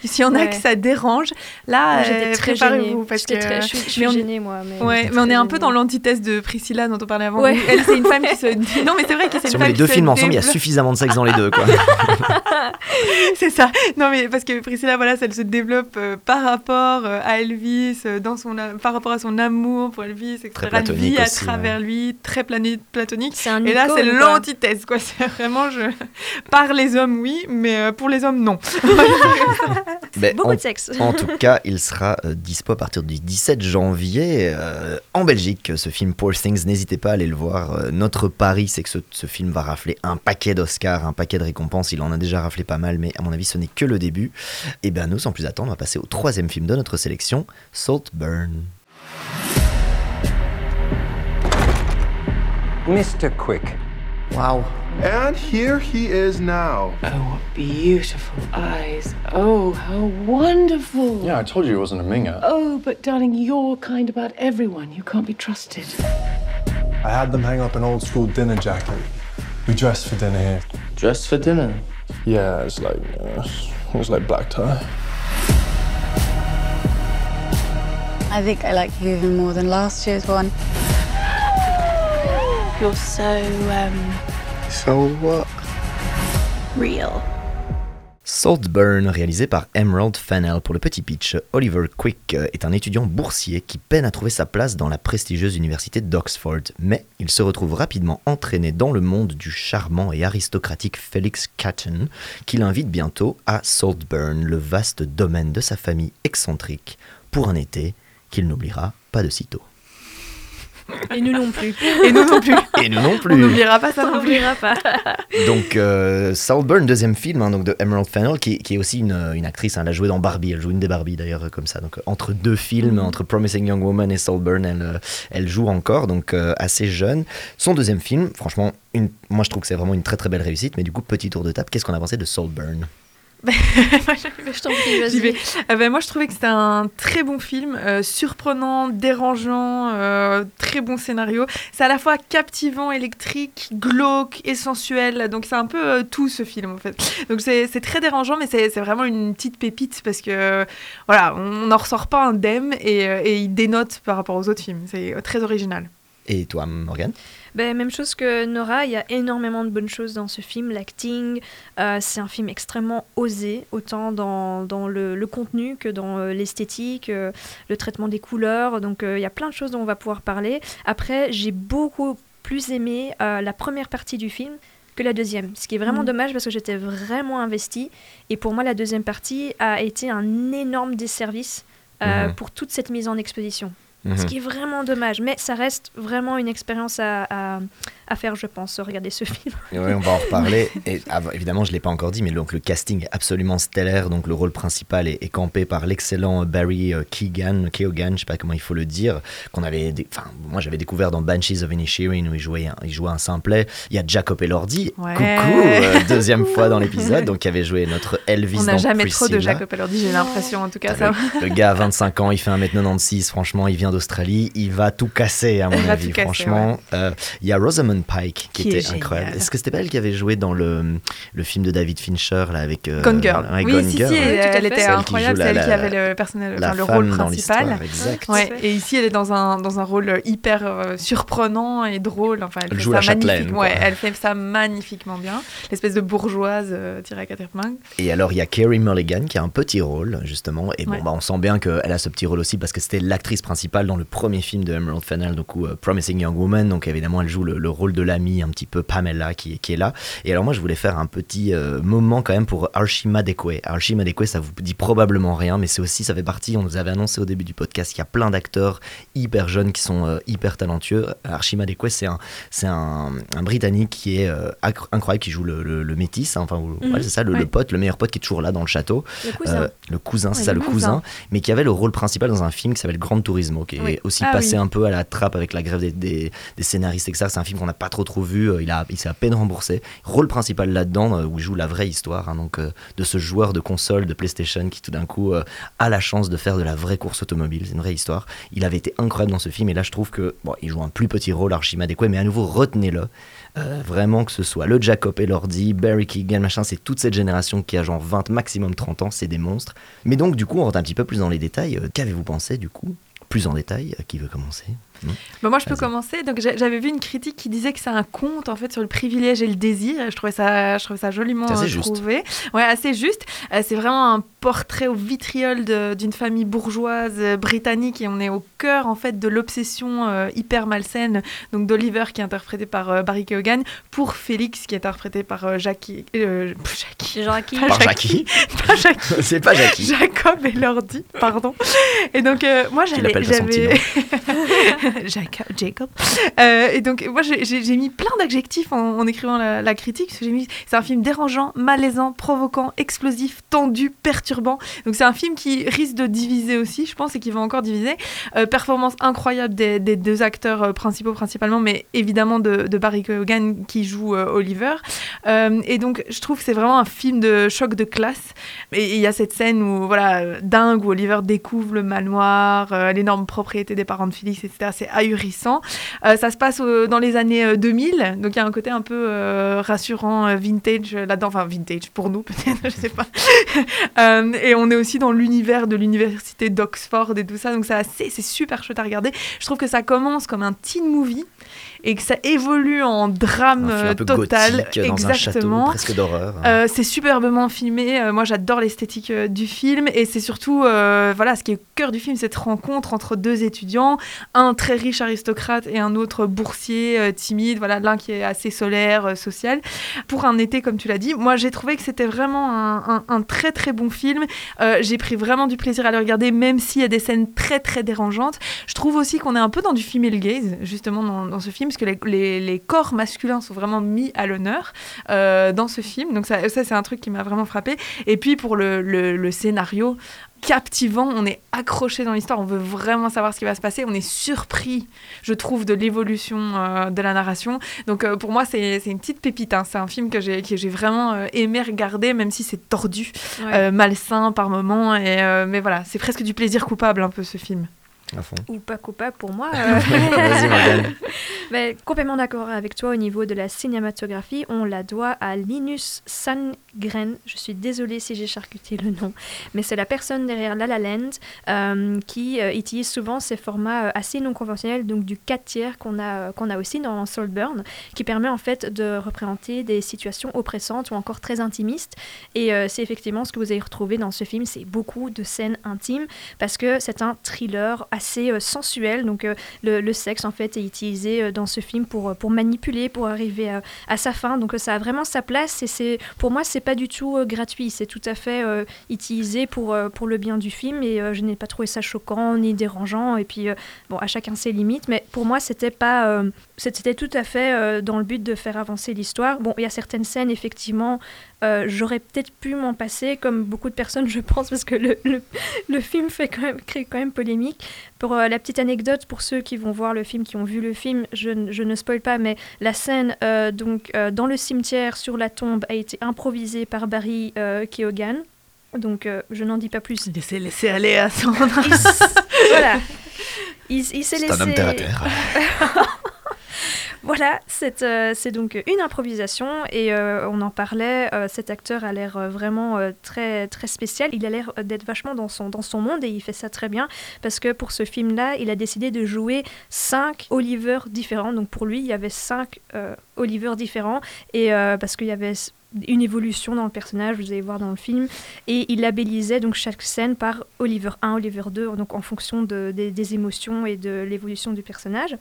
Speaker 3: si on a que ça dérange, là,
Speaker 4: j'étais très gênée. Parce que... Très, je suis, je suis gênée, moi.
Speaker 3: Mais, ouais, mais on est un peu dans l'antithèse de Priscilla dont on parlait avant. Elle, c'est une femme qui se. Non, mais c'est vrai que c'est
Speaker 2: Sur les deux films ensemble, il y a suffisamment de sexe dans les deux, quoi.
Speaker 3: c'est ça. Non, mais parce que Priscilla, voilà, elle se développe euh, par rapport euh, à Elvis, euh, dans son, par rapport à son amour pour Elvis, etc.
Speaker 2: Très platonique
Speaker 3: Elle
Speaker 2: vit
Speaker 3: à travers lui, très platonique.
Speaker 4: Un
Speaker 3: Et là, c'est l'antithèse, quoi. C'est vraiment, je par les hommes, oui, mais euh, pour les hommes, non.
Speaker 2: Ben,
Speaker 4: Beaucoup
Speaker 2: en,
Speaker 4: de sexe.
Speaker 2: en tout cas, il sera euh, dispo à partir du 17 janvier euh, en Belgique. Ce film Poor Things, n'hésitez pas à aller le voir. Euh, notre pari, c'est que ce, ce film va rafler un paquet d'Oscars, un paquet de récompenses. Il en a déjà raflé pas mal, mais à mon avis, ce n'est que le début. Et bien, nous, sans plus attendre, on va passer au troisième film de notre sélection, Saltburn.
Speaker 9: Mr. Quick.
Speaker 11: Wow.
Speaker 12: And here he is now.
Speaker 13: Oh, what beautiful eyes. Oh, how wonderful.
Speaker 5: Yeah, I told you he wasn't a minger.
Speaker 13: Oh, but darling, you're kind about everyone. You can't be trusted.
Speaker 12: I had them hang up an old school dinner jacket. We dressed for dinner here.
Speaker 11: Dressed for dinner?
Speaker 12: Yeah, it's like, uh, it was like black tie.
Speaker 14: I think I like you even more than last year's one.
Speaker 13: You're so, um,
Speaker 11: So what?
Speaker 13: real.
Speaker 2: Saltburn, réalisé par Emerald Fennell. Pour le petit pitch, Oliver Quick euh, est un étudiant boursier qui peine à trouver sa place dans la prestigieuse université d'Oxford, mais il se retrouve rapidement entraîné dans le monde du charmant et aristocratique Felix Catton, qui l'invite bientôt à Saltburn, le vaste domaine de sa famille excentrique, pour un été qu'il n'oubliera pas de sitôt.
Speaker 4: Et nous non plus.
Speaker 3: Et nous non plus.
Speaker 2: Et nous non
Speaker 3: On
Speaker 2: plus.
Speaker 3: n'oubliera pas ça
Speaker 4: On
Speaker 3: non plus.
Speaker 4: n'oubliera pas.
Speaker 2: Donc, euh, Saltburn, deuxième film hein, donc de Emerald Fennell, qui, qui est aussi une, une actrice. hein, elle a joué dans Barbie, elle joue une des Barbie d'ailleurs, euh, comme ça. Donc, entre deux films, entre Promising Young Woman et Saltburn, elle, euh, elle joue encore, donc euh, assez jeune. Son deuxième film, franchement, une, moi je trouve que c'est vraiment une très très belle réussite. Mais du coup, petit tour de table, qu'est-ce qu'on a pensé de Saltburn?
Speaker 4: Je t'en prie,
Speaker 3: J'y vais.
Speaker 4: vas-y.
Speaker 3: Ah ben, moi, je trouvais que c'était un très bon film, euh, surprenant, dérangeant, euh, très bon scénario. C'est à la fois captivant, électrique, glauque et sensuel. Donc, c'est un peu euh, tout ce film, en fait. Donc, c'est très dérangeant, mais c'est vraiment une petite pépite parce que, euh, voilà, on n'en ressort pas indemne et, euh, et il dénote par rapport aux autres films. C'est très original.
Speaker 2: Et toi, Morgane?
Speaker 4: Ben, même chose que Nora, il y a énormément de bonnes choses dans ce film. L'acting, euh, c'est un film extrêmement osé, autant dans, dans le, le contenu que dans euh, l'esthétique, euh, le traitement des couleurs. Donc il y a plein de choses dont on va pouvoir parler. Après, j'ai beaucoup plus aimé la première partie du film que la deuxième. Ce qui est vraiment
Speaker 3: Mhm.
Speaker 4: dommage parce que j'étais vraiment investie. Et pour moi, la deuxième partie a été un énorme desservice
Speaker 2: Mhm.
Speaker 4: pour toute cette mise en exposition.
Speaker 2: Mhm.
Speaker 4: Ce qui est vraiment dommage, mais ça reste vraiment une expérience à, à- à faire, je pense, regarder ce film.
Speaker 2: Oui, on va en reparler. Et ah, évidemment, je ne l'ai pas encore dit, mais donc, le casting est absolument stellaire. Donc, le rôle principal est, est campé par l'excellent Barry euh, Keoghan, Keoghan, je ne sais pas comment il faut le dire, qu'on avait, enfin, moi j'avais découvert dans Banshees of Inisherin où il jouait un, il jouait un simplet. Il y a Jacob Elordi,
Speaker 3: Ouais.
Speaker 2: coucou, euh, deuxième fois dans l'épisode, donc qui avait joué notre Elvis
Speaker 3: On n'a jamais trop de. Jacob Elordi, j'ai l'impression, en tout cas. Ça.
Speaker 2: Le, le gars a 25 ans, il fait 1m96, franchement, il vient d'Australie, il va tout casser à mon
Speaker 3: Il
Speaker 2: avis, franchement. Euh, Il y a Rosamund Pike qui, était incroyable. Est-ce que c'était pas elle qui avait joué dans le, le film de David Fincher là avec euh,
Speaker 3: Gone Girl.
Speaker 2: ouais,
Speaker 3: oui,
Speaker 2: Gone
Speaker 3: si,
Speaker 2: Girl,
Speaker 3: si,
Speaker 2: ouais.
Speaker 3: elle, était incroyable, c'est
Speaker 2: la-
Speaker 3: elle qui avait le, personnel,
Speaker 2: la
Speaker 3: enfin, le rôle principal.
Speaker 2: exact.
Speaker 3: Et ici, elle est dans un, dans un rôle hyper euh, surprenant et drôle. Enfin, elle,
Speaker 2: Elle
Speaker 3: fait
Speaker 2: joue
Speaker 3: ça
Speaker 2: la châtelaine,
Speaker 3: magnifique- elle fait ça magnifiquement bien. L'espèce de bourgeoise euh, tirée à quatre épingles.
Speaker 2: Et alors, il y a Carey Mulligan qui a un petit rôle, justement. Et bon, bah, on sent bien qu'elle a ce petit rôle aussi parce que c'était l'actrice principale principale dans le premier film de Emerald Fennell, donc où, euh, Promising Young Woman. Donc évidemment, elle joue le, le rôle de l'amie, un petit peu Pamela, qui, qui est là. Et alors moi, je voulais faire un petit euh, moment quand même pour Archie Madekwe. Archie Madekwe, ça vous dit probablement rien, mais c'est aussi, ça fait partie, on nous avait annoncé au début du podcast qu'il y a plein d'acteurs hyper jeunes qui sont euh, hyper talentueux. Archie Madekwe, c'est un, c'est un, un Britannique qui est euh, incroyable, qui joue le, le, le métis, hein, enfin,
Speaker 4: Mhm.
Speaker 2: ouais, c'est ça, le, pote, le meilleur pote qui est toujours là dans le château.
Speaker 4: Le cousin.
Speaker 2: Le cousin, c'est ça,
Speaker 4: le cousin.
Speaker 2: mais qui avait le rôle principal dans un film qui s'appelle Grand Turismo, est
Speaker 4: Oui.
Speaker 2: aussi
Speaker 4: Ah
Speaker 2: passé
Speaker 4: oui.
Speaker 2: un peu à la trappe avec la grève des, des, des scénaristes, etc. C'est un film qu'on n'a pas trop trop vu, euh, il, a, il s'est à peine remboursé. Rôle principal là-dedans, euh, où il joue la vraie histoire, hein, donc euh, de ce joueur de console de PlayStation qui tout d'un coup a la chance de faire de la vraie course automobile, c'est une vraie histoire. Il avait été incroyable dans ce film, et là je trouve que, bon, il joue un plus petit rôle, Archie Madekwe, mais à nouveau retenez-le. Euh, vraiment que ce soit le Jacob Elordi, Barry Keegan, machin, c'est toute cette génération qui a genre 20, maximum 30 ans, c'est des monstres. Mais donc du coup, on rentre un petit peu plus dans les détails. Qu'avez-vous pensé du coup? Plus en détail, euh, qui veut commencer?
Speaker 3: Bah, moi, je peux commencer. Donc, j'a- j'avais vu une critique qui disait que c'est un conte en fait sur le privilège et le désir. Je trouvais ça, je trouvais ça joliment
Speaker 2: C'est assez
Speaker 3: euh,
Speaker 2: juste.
Speaker 3: trouvé. Ouais, assez juste. Euh, c'est vraiment un portrait au vitriol de- d'une famille bourgeoise euh, britannique et on est au cœur en fait de l'obsession euh, hyper malsaine donc d'Oliver qui est interprété par euh, Barry Keoghan pour Félix qui est interprété par euh, Jackie. euh, Jackie.
Speaker 4: Jackie.
Speaker 3: Pas
Speaker 2: Par Jackie.
Speaker 3: Pas Jackie.
Speaker 2: C'est pas Jackie.
Speaker 3: Jacob et Lordi, pardon. Et donc, euh, moi, j'avais. Jacob. Euh, et donc, moi, j'ai- mis plein d'adjectifs en, écrivant la, critique. C'est un film dérangeant, malaisant, provoquant, explosif, tendu, perturbant. Donc, c'est un film qui risque de diviser aussi, je pense, et qui va encore diviser. Euh, performance incroyable des, deux acteurs euh, principaux, principalement, mais évidemment de, Barry Keoghan qui joue Oliver. Et donc, je trouve que c'est vraiment un film de choc de classe. Et il y a cette scène où, voilà, dingue, où Oliver découvre le manoir, l'énorme propriété des parents de Félix, etc. C'est ahurissant. Euh, ça se passe euh, dans les années euh, 2000, donc il y a un côté un peu euh, rassurant, euh, vintage euh, là-dedans. Enfin, vintage pour nous, peut-être, je sais pas. Euh, et on est aussi dans l'univers de l'université d'Oxford et tout ça, donc c'est super chouette à regarder. Je trouve que ça commence comme un teen movie et que ça évolue en drame
Speaker 2: Un film un
Speaker 3: euh,
Speaker 2: peu
Speaker 3: total.
Speaker 2: dans un château
Speaker 3: Exactement.
Speaker 2: presque d'horreur.
Speaker 3: Euh, c'est superbement filmé. Euh, moi, j'adore l'esthétique du film. Et c'est surtout, euh, voilà, ce qui est au cœur du film, cette rencontre entre deux étudiants, un très riche aristocrate et un autre boursier euh, timide. Voilà, l'un qui est assez solaire, social. Pour un été, comme tu l'as dit, moi, j'ai trouvé que c'était vraiment un, très très bon film. J'ai pris vraiment du plaisir à le regarder, même s'il y a des scènes très très dérangeantes. Je trouve aussi qu'on est un peu dans du female gaze, justement, dans, dans ce film, parce que les, les- les corps masculins sont vraiment mis à l'honneur euh, dans ce film. Donc ça, ça c'est un truc qui m'a vraiment frappé. Et puis pour le, le- le scénario, captivant, on est accroché dans l'histoire, on veut vraiment savoir ce qui va se passer, on est surpris, je trouve, de l'évolution euh, de la narration. Donc euh, pour moi, c'est une petite pépite, hein. c'est un film que j'ai vraiment euh, aimé regarder, même si c'est tordu,
Speaker 4: Ouais.
Speaker 3: malsain par moments, et, mais voilà, c'est presque du plaisir coupable un peu ce film.
Speaker 2: À fond.
Speaker 4: Ou pas coupable pour moi. euh. Mais complètement d'accord avec toi au niveau de la cinématographie. On la doit à Linus Sandgren. Je suis désolée si j'ai charcuté le nom. Mais c'est la personne derrière La La Land euh, qui euh, utilise souvent ces formats assez non conventionnels, donc du 4 tiers qu'on a, qu'on a aussi dans Saltburn, qui permet en fait de représenter des situations oppressantes ou encore très intimistes. Et c'est effectivement ce que vous allez retrouver dans ce film. C'est beaucoup de scènes intimes parce que c'est un thriller assez euh, sensuel. Donc euh, le, le sexe en fait est utilisé euh, dans ce film pour, pour manipuler, pour arriver à, à sa fin. Donc ça a vraiment sa place et c'est pour moi c'est pas du tout gratuit, c'est tout à fait utilisé pour, pour le bien du film et je n'ai pas trouvé ça choquant ni dérangeant et puis bon à chacun ses limites mais pour moi c'était pas c'était tout à fait dans le but de faire avancer l'histoire. Bon il y a certaines scènes effectivement euh, j'aurais peut-être pu m'en passer comme beaucoup de personnes je pense parce que le, le, le film fait quand même crée quand même polémique. Pour euh, la petite anecdote, pour ceux qui vont voir le film, qui ont vu le film, je, je ne spoil pas, mais la scène euh, donc euh, dans le cimetière sur la tombe a été improvisée par Barry euh, Keoghan. Donc euh, je n'en dis pas plus.
Speaker 3: Laissez, laissez aller à Sandra.
Speaker 4: Il s- voilà. Il, s'est
Speaker 2: C'est
Speaker 4: laissé.
Speaker 2: un homme terre à terre.
Speaker 4: Voilà, c'est euh, c'est donc une improvisation et euh, on en parlait. euh, cet acteur a l'air vraiment très très spécial. Il a l'air d'être vachement dans son dans son monde et il fait ça très bien parce que pour ce film-là, il a décidé de jouer cinq Oliver différents. Donc pour lui, il y avait cinq Oliver différents et parce qu'il y avait une évolution dans le personnage, vous allez voir dans le film, et il labellisait donc chaque scène par Oliver 1, Oliver 2, donc en fonction de, des, des émotions et de l'évolution du personnage.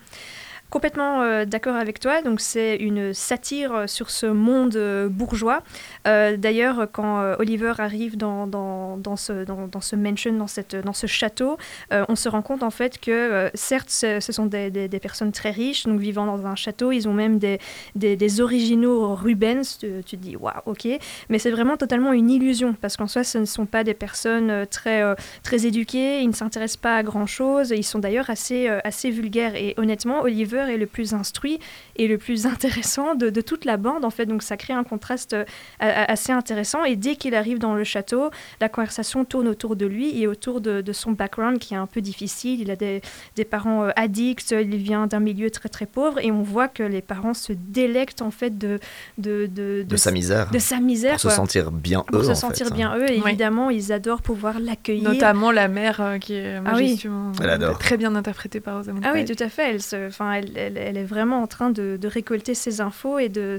Speaker 4: Complètement euh, d'accord avec toi. Donc c'est une satire euh, sur ce monde euh, bourgeois. D'ailleurs, quand Oliver arrive dans, dans, ce, dans, ce mansion, dans, cette, dans ce château, on se rend compte en fait que certes, ce, sont des, des- personnes très riches, donc vivant dans un château. Ils ont même des, des, originaux Rubens. Tu, tu te dis waouh, ok. Mais c'est vraiment totalement une illusion parce qu'en soi, ce ne sont pas des personnes très, très éduquées. Ils ne s'intéressent pas à grand chose. Ils sont d'ailleurs assez, assez vulgaires. Et honnêtement, Oliver est le plus instruit et le plus intéressant de, de toute la bande en fait. Donc ça crée un contraste euh, assez intéressant. Et dès qu'il arrive dans le château, la conversation tourne autour de lui et autour de, de son background qui est un peu difficile. Il a des, des parents euh, addicts, il vient d'un milieu très très pauvre et on voit que les parents se délectent en fait de de, de,
Speaker 2: De sa misère.
Speaker 4: de sa misère
Speaker 2: Pour se sentir bien
Speaker 4: pour
Speaker 2: eux,
Speaker 4: se
Speaker 2: en
Speaker 4: sentir
Speaker 2: fait,
Speaker 4: bien
Speaker 2: hein.
Speaker 4: eux et
Speaker 3: Oui.
Speaker 4: évidemment ils adorent pouvoir l'accueillir
Speaker 3: Notamment la mère euh, qui est
Speaker 4: Ah oui.
Speaker 3: majestueusement
Speaker 2: Elle adore.
Speaker 3: très bien interprétée par Rosamund
Speaker 4: Ah oui, tout à fait. Elle, se, elle, est vraiment en train de, récolter ces infos et de.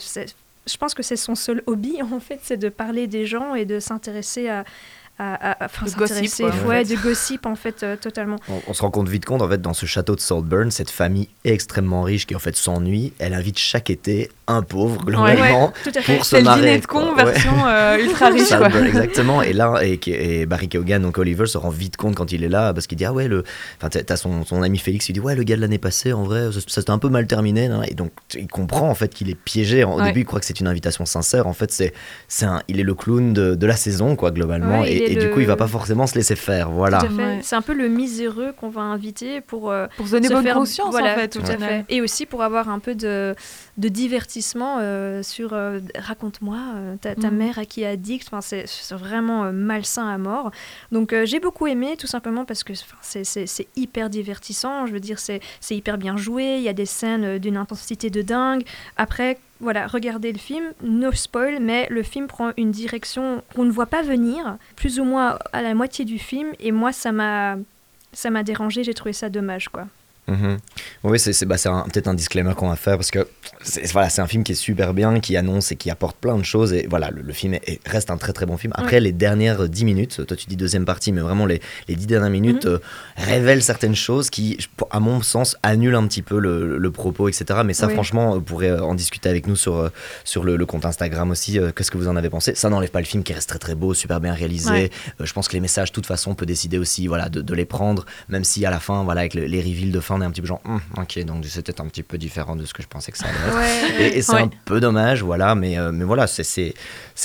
Speaker 4: Je pense que c'est son seul hobby en fait, c'est de parler des gens et de s'intéresser à. À, à-
Speaker 3: De gossip,
Speaker 4: ouais, de gossip en fait, euh, totalement.
Speaker 2: On, on se rend compte vite compte, en fait, dans ce château de Saltburn, cette famille extrêmement riche qui, en fait, s'ennuie, elle invite chaque été un pauvre, globalement,
Speaker 4: Ouais, tout à fait.
Speaker 2: pour se
Speaker 3: C'est le
Speaker 2: marrer.
Speaker 3: dîner de con
Speaker 2: Ouais.
Speaker 3: version euh, ultra riche. quoi.
Speaker 2: Saltburn, exactement. Et là, et, et Barry Keoghan, donc Oliver, se rend vite compte quand il est là, parce qu'il dit Ah ouais, le. Enfin, t'as- son, son ami Félix, il dit Ouais, le gars de l'année passée, en vrai, ça, ça s'était un peu mal terminé. Et donc, il comprend en fait qu'il est piégé. Au
Speaker 3: Ouais.
Speaker 2: début, il croit que c'est une invitation sincère. En fait, c'est, c'est un, il est le clown de, de la saison, quoi, globalement. Et du coup, il va pas forcément se laisser faire. Voilà.
Speaker 3: Ouais.
Speaker 4: C'est un peu le miséreux qu'on va inviter pour, euh,
Speaker 3: Pour se donner
Speaker 4: se
Speaker 3: bonne
Speaker 4: faire-
Speaker 3: conscience,
Speaker 4: voilà,
Speaker 3: en fait,
Speaker 4: tout
Speaker 3: au
Speaker 4: à fait. Et aussi pour avoir un peu de, de divertissement euh, sur euh, raconte-moi euh, ta, ta
Speaker 3: Mhm.
Speaker 4: mère à qui est addict. Enfin, c'est vraiment malsain à mort. Donc j'ai beaucoup aimé tout simplement parce que c'est- hyper divertissant. Je veux dire, c'est c'est hyper bien joué. Il y a des scènes d'une intensité de dingue. Après. Voilà, regardez le film, no spoil, mais le film prend une direction qu'on ne voit pas venir, plus ou moins à la moitié du film, et moi ça m'a ça m'a dérangé, j'ai trouvé ça dommage quoi.
Speaker 2: Mhm. Oui, c'est c'est- bah, c'est un- peut-être un disclaimer qu'on va faire parce que c'est voilà, c'est un film qui est super bien, qui annonce et qui apporte plein de choses. Et voilà, le, le film est- est- reste un très très bon film. Après,
Speaker 4: Ouais.
Speaker 2: les dernières 10 minutes, toi tu dis deuxième partie, mais vraiment les, les 10 dernières minutes
Speaker 4: Mhm.
Speaker 2: euh, révèlent certaines choses qui, à mon sens, annulent un petit peu le, le propos, etc. Mais ça,
Speaker 4: Oui.
Speaker 2: franchement, vous pourrez euh, en discuter avec nous sur, euh, sur le, le compte Instagram aussi. euh, Qu'est-ce que vous en avez pensé Ça n'enlève pas le film qui reste très très beau, super bien réalisé.
Speaker 3: Ouais.
Speaker 2: Euh, je pense que les messages, de toute façon, on peut décider aussi voilà, de, de les prendre, même si à la fin, voilà, avec le- les reveals de fin, on est un petit peu genre, Hum, ok, donc c'était un petit peu différent de ce que je pensais que ça allait être.
Speaker 4: Ouais,
Speaker 2: Et, et c'est
Speaker 3: Ouais.
Speaker 2: un peu dommage, voilà, mais, euh, mais voilà, c'est-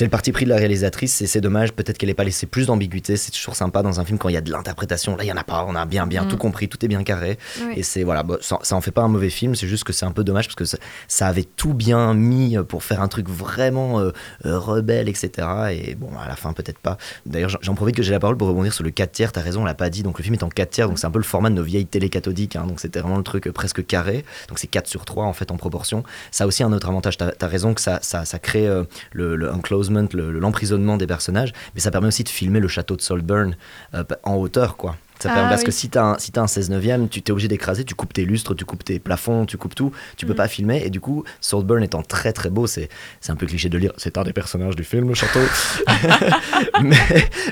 Speaker 2: le parti pris de la réalisatrice, et c'est dommage, peut-être qu'elle n'ait pas laissé plus d'ambiguïté, c'est toujours sympa dans un film quand il y a de l'interprétation, là il n'y en a pas, on a bien bien
Speaker 3: Mm.
Speaker 2: tout compris, tout est bien carré,
Speaker 4: Ouais.
Speaker 2: et c'est voilà, ça, ça en fait pas un mauvais film, c'est juste que c'est un peu dommage parce que ça, ça avait tout bien mis pour faire un truc vraiment euh, euh, rebelle, etc. Et bon, à la fin peut-être pas. D'ailleurs, j'en- profite que j'ai la parole pour rebondir sur le 4 tiers, t'as raison, on l'a pas dit, donc le film est en 4 tiers, donc c'est un peu le format de nos vieilles télé cathodiques, hein, donc c'était vraiment le truc euh, presque carré, donc c'est 4 sur 3 en fait en proportion. Ça a aussi un autre avantage, t'as as raison que ça, ça, ça crée euh, le, enclosement, le- le- l'emprisonnement des personnages, mais ça permet aussi de filmer le château de Saltburn euh, en hauteur, quoi. Ça
Speaker 4: Ah
Speaker 2: permet, parce
Speaker 4: oui.
Speaker 2: que si t'as un, si un 16 neuvième, tu t'es obligé d'écraser, tu coupes tes lustres, tu coupes tes plafonds, tu coupes tout, tu peux
Speaker 4: Mm.
Speaker 2: pas filmer. Et du coup, Saltburn étant très très beau, c'est un peu cliché de le dire, c'est un des personnages du film, le château. Mais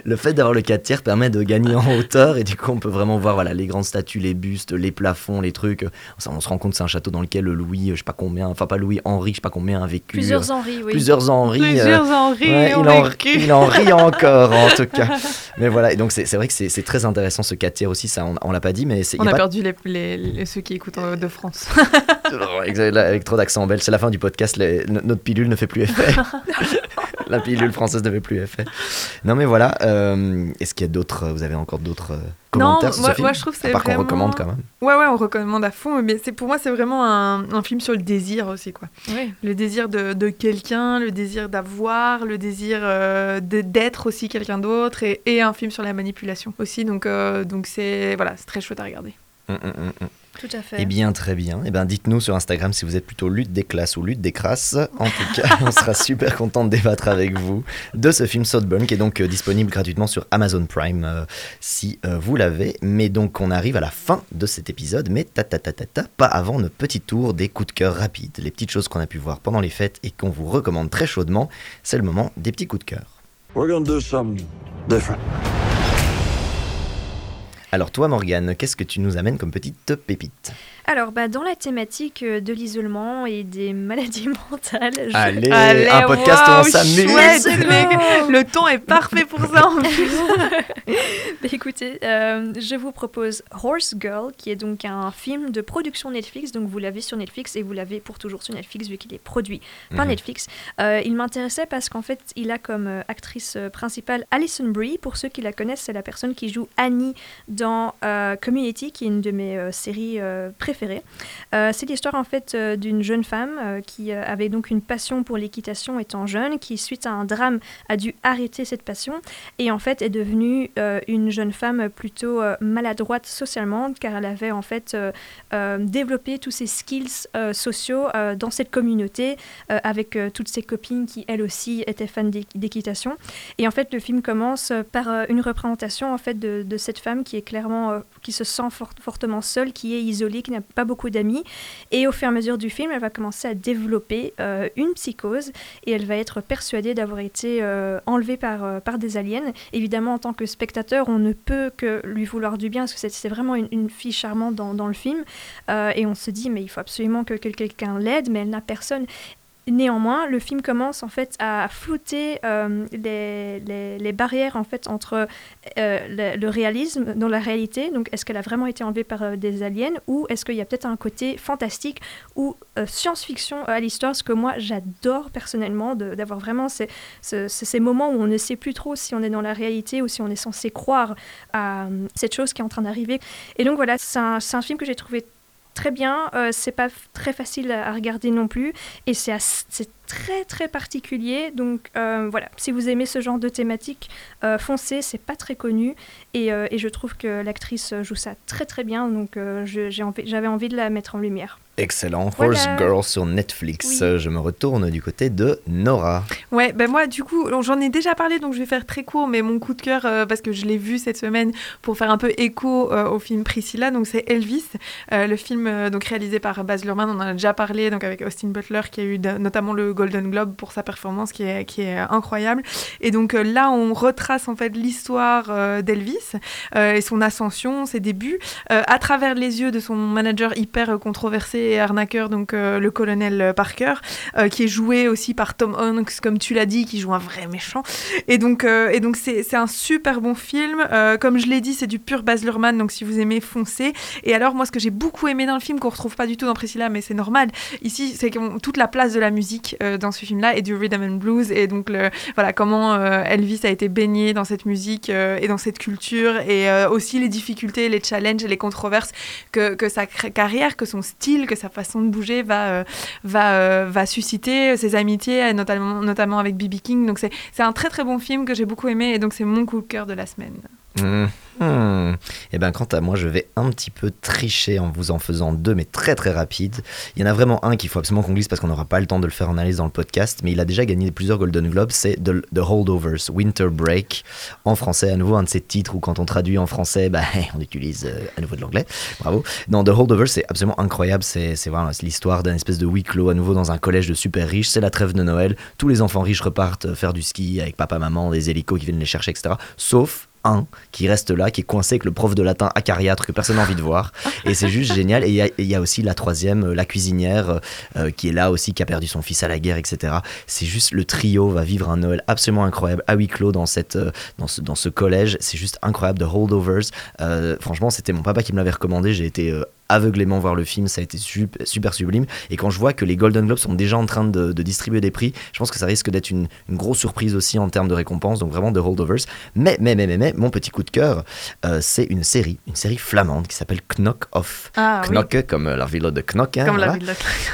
Speaker 2: le fait d'avoir le 4 tiers permet de gagner en hauteur et du coup, on peut vraiment voir voilà, les grandes statues, les bustes, les plafonds, les trucs. On se rend compte que c'est un château dans lequel Louis, je sais pas combien, enfin pas Louis, Henri, je sais pas combien a vécu.
Speaker 4: Plusieurs
Speaker 2: euh,
Speaker 4: Henri, oui.
Speaker 2: Plusieurs Henri.
Speaker 3: Plusieurs Henri
Speaker 2: ouais,
Speaker 3: ont
Speaker 2: il, en, il en rit encore en tout cas. Mais voilà, et donc c'est vrai que c'est très intéressant ce 4 tiers aussi, ça on, on l'a pas dit, mais c'est.
Speaker 3: On
Speaker 2: y
Speaker 3: a perdu les, les- les- ceux qui écoutent euh, de France.
Speaker 2: Là, avec trop d'accent belge, c'est la fin du podcast, les- notre pilule ne fait plus effet. la pilule française ne fait plus effet. Non mais voilà, euh, est-ce qu'il y a d'autres, vous avez encore d'autres euh, commentaires sur
Speaker 3: moi-
Speaker 2: ce film?
Speaker 3: moi, je trouve c'est
Speaker 2: part qu'on
Speaker 3: vraiment-
Speaker 2: recommande quand même.
Speaker 3: Ouais, ouais, on recommande à fond, mais c'est pour moi, c'est vraiment un, un film sur le désir aussi, quoi.
Speaker 4: Ouais.
Speaker 3: Le désir de, de quelqu'un, le désir d'avoir, le désir euh, de- d'être aussi quelqu'un d'autre, et, et un film sur la manipulation aussi. Donc, euh, donc c'est voilà, c'est très chouette à regarder.
Speaker 2: Hum, hum, hum.
Speaker 4: Tout à fait.
Speaker 2: Eh bien, très bien. Eh bien, dites-nous sur Instagram si vous êtes plutôt lutte des classes ou lutte des crasses. En tout cas, on sera super content de débattre avec vous de ce film Southburn qui est donc euh, disponible gratuitement sur Amazon Prime euh, si euh, vous l'avez. Mais donc, on arrive à la fin de cet épisode, mais ta ta ta ta ta, pas avant notre petit tour des coups de cœur rapides, les petites choses qu'on a pu voir pendant les fêtes et qu'on vous recommande très chaudement. C'est le moment des petits coups de cœur.
Speaker 1: We're gonna do something different.
Speaker 2: Alors toi Morgane, qu'est-ce que tu nous amènes comme petite pépite?
Speaker 4: Alors, bah, dans la thématique euh, de l'isolement et des maladies mentales, je-
Speaker 2: Allez, un podcast où on s'amuse.
Speaker 3: mais
Speaker 4: go.
Speaker 3: le ton est parfait pour ça en plus.
Speaker 4: Bah, écoutez, euh, je vous propose Horse Girl, qui est donc un film de production Netflix. Donc vous l'avez sur Netflix et vous l'avez pour toujours sur Netflix vu qu'il est produit par
Speaker 15: Mhm.
Speaker 4: Netflix. Euh, il m'intéressait parce qu'en fait, il a comme euh, actrice principale Alison Brie. Pour ceux qui la connaissent, c'est la personne qui joue Annie dans euh, Community, qui est une de mes euh, séries euh, préférées. Euh, c'est l'histoire en fait euh, d'une jeune femme euh, qui avait donc une passion pour l'équitation étant jeune, qui suite à un drame a dû arrêter cette passion. Et en fait est devenue une jeune femme plutôt maladroite socialement car elle avait en fait développé tous ses skills sociaux dans cette communauté avec toutes ses copines qui elles aussi étaient fans d'équ- d'équitation. Et en fait le film commence par une représentation en fait de, cette femme qui est clairement qui se sent fort- fortement seule qui est isolée qui n'a pas beaucoup d'amis et au fur et à mesure du film elle va commencer à développer euh, une psychose et elle va être persuadée d'avoir été euh, enlevée par, euh, par des aliens. Évidemment, en tant que spectateur, on ne peut que lui vouloir du bien, parce que c'est- vraiment une, fille charmante dans, le film. Et on se dit, mais il faut absolument que quelqu'un l'aide, mais elle n'a personne. Néanmoins, le film commence en fait à flouter euh, les, les- les barrières en fait entre euh, le, réalisme dans la réalité. Donc, est-ce qu'elle a vraiment été enlevée par euh, des aliens ou est-ce qu'il y a peut-être un côté fantastique ou science-fiction à l'histoire Ce que moi j'adore personnellement d'avoir vraiment ces, ce- ce- ces moments où on ne sait plus trop si on est dans la réalité ou si on est censé croire à cette chose qui est en train d'arriver. Et donc voilà, c'est un, un film que j'ai trouvé très bien. Euh, c'est pas très facile à regarder non plus. Et c'est très très particulier. Donc euh, voilà, si vous aimez ce genre de thématique, euh, foncez. C'est pas très connu. Et, euh, et je trouve que l'actrice joue ça très très bien. Donc euh, envie- j'avais envie de la mettre en lumière.
Speaker 2: Excellent,
Speaker 4: Voilà.
Speaker 2: Horse Girl sur Netflix.
Speaker 3: Oui.
Speaker 2: Je me retourne du côté de Nora.
Speaker 3: Ouais, ben moi du coup, j'en ai déjà parlé donc je vais faire très court, mais mon coup de cœur euh, parce que je l'ai vu cette semaine pour faire un peu écho euh, au film Priscilla, donc c'est Elvis, euh, le film euh, donc réalisé par Baz Luhrmann, on en a déjà parlé donc avec Austin Butler qui a eu notamment le Golden Globe pour sa performance qui est qui est incroyable. Et donc euh, là on retrace en fait l'histoire euh, d'Elvis euh, et son ascension, ses débuts euh, à travers les yeux de son manager hyper euh, controversé et arnaqueur donc euh, le colonel Parker euh, qui est joué aussi par Tom Hanks, comme tu l'as dit, qui joue un vrai méchant. Et donc, euh, et donc c'est, un super bon film. Euh, comme je l'ai dit, c'est du pur Baz Luhrmann, donc si vous aimez, foncez. Et alors, moi, ce que j'ai beaucoup aimé dans le film, qu'on retrouve pas du tout dans Priscilla, mais c'est normal, ici, c'est toute la place de la musique euh, dans ce film-là et du rhythm and blues. Et donc, voilà, comment euh, Elvis a été baigné dans cette musique euh, et dans cette culture. Et euh, aussi les difficultés, les challenges et les controverses que, que sa carrière, que son style, que sa façon de bouger va, euh, va, euh, va susciter ses amitiés, euh, notamment, notamment avec B.B. King. Donc c'est un très très bon film que j'ai beaucoup aimé et donc c'est mon coup de cœur de la semaine.
Speaker 2: Mhm. Et bien, quant à moi, je vais un petit peu tricher en vous en faisant deux, mais très très rapides. Il y en a vraiment un qu'il faut absolument qu'on glisse parce qu'on n'aura pas le temps de le faire en analyse dans le podcast, mais il a déjà gagné plusieurs Golden Globes. C'est The, Holdovers, Winter Break, en français. À nouveau, un de ces titres où quand on traduit en français, bah, on utilise euh, à nouveau de l'anglais. Bravo. Non, The Holdovers, c'est absolument incroyable. C'est voilà, l'histoire d'un espèce de huis clos à nouveau dans un collège de super riches. C'est la trêve de Noël. Tous les enfants riches repartent euh, faire du ski avec papa, maman, des hélicos qui viennent les chercher, etc. Sauf un qui reste là, qui est coincé avec le prof de latin acariâtre que personne n'a envie de voir. Et c'est juste génial. Et il y a- aussi la troisième, euh, la cuisinière, euh, qui est là aussi, qui a perdu son fils à la guerre, etc. C'est juste le trio va vivre un Noël absolument incroyable à huis clos dans, cette, euh, dans, ce, dans ce collège. C'est juste incroyable. The Holdovers. Euh, franchement, c'était mon papa qui me l'avait recommandé. J'ai été. Aveuglément voir le film, ça a été sup- super sublime. Et quand je vois que les Golden Globes sont déjà en train de, de distribuer des prix, je pense que ça risque d'être une, une grosse surprise aussi en termes de récompenses. Donc vraiment The Holdovers. Mais, mais, mais, mais, mais, mon petit coup de cœur, euh, c'est une série, une série flamande qui s'appelle Knock Off.
Speaker 3: Ah, oui.
Speaker 2: Knock comme la ville de Knock. hein,
Speaker 3: Comme la
Speaker 2: voilà.
Speaker 3: ville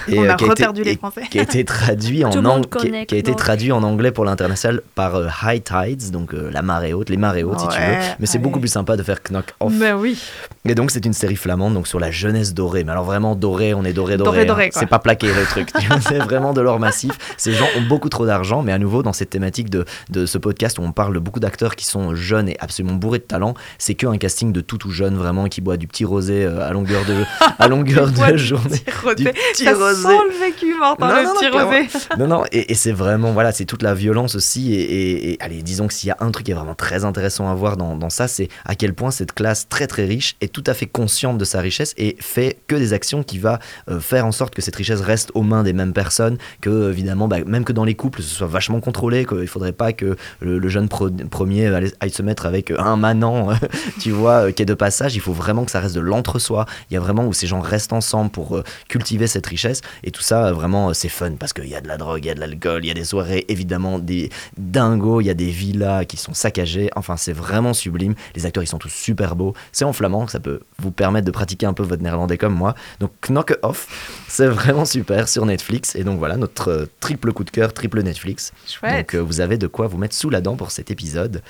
Speaker 3: de-
Speaker 2: Et,
Speaker 3: On
Speaker 2: euh,
Speaker 3: a
Speaker 2: qui été-
Speaker 3: reperdu les
Speaker 2: et-
Speaker 3: Français.
Speaker 2: Qui a été traduit en ang- qui,
Speaker 3: connaît
Speaker 2: qui a été
Speaker 3: Knock.
Speaker 2: traduit en anglais pour l'international par euh, High Tides, donc la marée haute, les marées hautes si tu veux. Mais c'est beaucoup plus sympa de faire Knock Off.
Speaker 3: Mais oui.
Speaker 2: Et donc c'est une série flamande donc sur la jeunesse dorée. Mais alors vraiment dorée, on est doré doré.
Speaker 3: Doré,
Speaker 2: hein.
Speaker 3: doré, quoi.
Speaker 2: c'est pas plaqué le truc. c'est vraiment de l'or massif. Ces gens ont beaucoup trop d'argent, mais à nouveau dans cette thématique de, de ce podcast où on parle de beaucoup d'acteurs qui sont jeunes et absolument bourrés de talent, c'est que un casting de tout tout jeune vraiment qui boit du petit rosé euh, à longueur de à longueur de journée.
Speaker 3: petit rosé.
Speaker 2: Du petit
Speaker 3: Ça
Speaker 2: rosé.
Speaker 3: sent le vécu, Martin, le petit
Speaker 2: clairement.
Speaker 3: rosé.
Speaker 2: Non, non, et, et c'est vraiment, voilà, c'est toute la violence aussi. Et, et- et, allez, disons que s'il y a un truc qui est vraiment très intéressant à voir dans, dans ça, c'est à quel point cette classe très très riche est tout à fait consciente de sa richesse et fait que des actions qui va euh, faire en sorte que cette richesse reste aux mains des mêmes personnes, que évidemment, bah, même que dans les couples, ce soit vachement contrôlé, qu'il faudrait pas que le, jeune premier aille, se mettre avec un manant, tu vois, euh, qui est de passage. Il faut vraiment que ça reste de l'entre-soi. Il y a vraiment où ces gens restent ensemble pour euh, cultiver cette richesse. Et tout ça, euh, vraiment, euh, c'est fun parce qu'il y a de la drogue, il y a de l'alcool, il y a des soirées, évidemment, des dingos, il y a des villas qui sont saccagées. Enfin, c'est vraiment sublime. Les acteurs, ils sont tous super beaux. C'est en flamand, ça peut vous permettre de pratiquer un peu votre néerlandais comme moi. Donc, Knock Off, c'est vraiment super sur Netflix. Et donc, voilà, notre euh, triple coup de cœur, triple Netflix.
Speaker 3: Chouette.
Speaker 2: Donc, euh, vous avez de quoi vous mettre sous la dent pour cet épisode.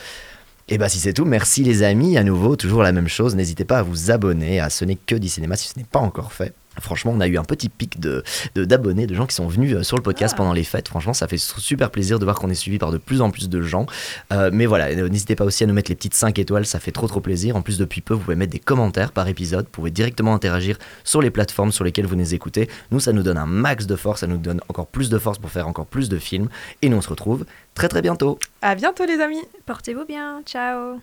Speaker 2: Et bah si c'est tout, merci les amis, à nouveau, toujours la même chose, n'hésitez pas à vous abonner à Ce n'est que du cinéma si ce n'est pas encore fait. Franchement, on a eu un petit pic de d'abonnés, de, gens qui sont venus euh, sur le podcast pendant les fêtes. Franchement, ça fait super plaisir de voir qu'on est suivi par de plus en plus de gens. Euh, mais voilà, euh, n'hésitez pas aussi à nous mettre les petites 5 étoiles, ça fait trop trop plaisir. En plus, depuis peu, vous pouvez mettre des commentaires par épisode, vous pouvez directement interagir sur les plateformes sur lesquelles vous nous écoutez. Nous, ça nous donne un max de force, ça nous donne encore plus de force pour faire encore plus de films. Et nous, on se retrouve très très bientôt.
Speaker 3: À bientôt, les amis.
Speaker 4: Portez-vous bien. Ciao.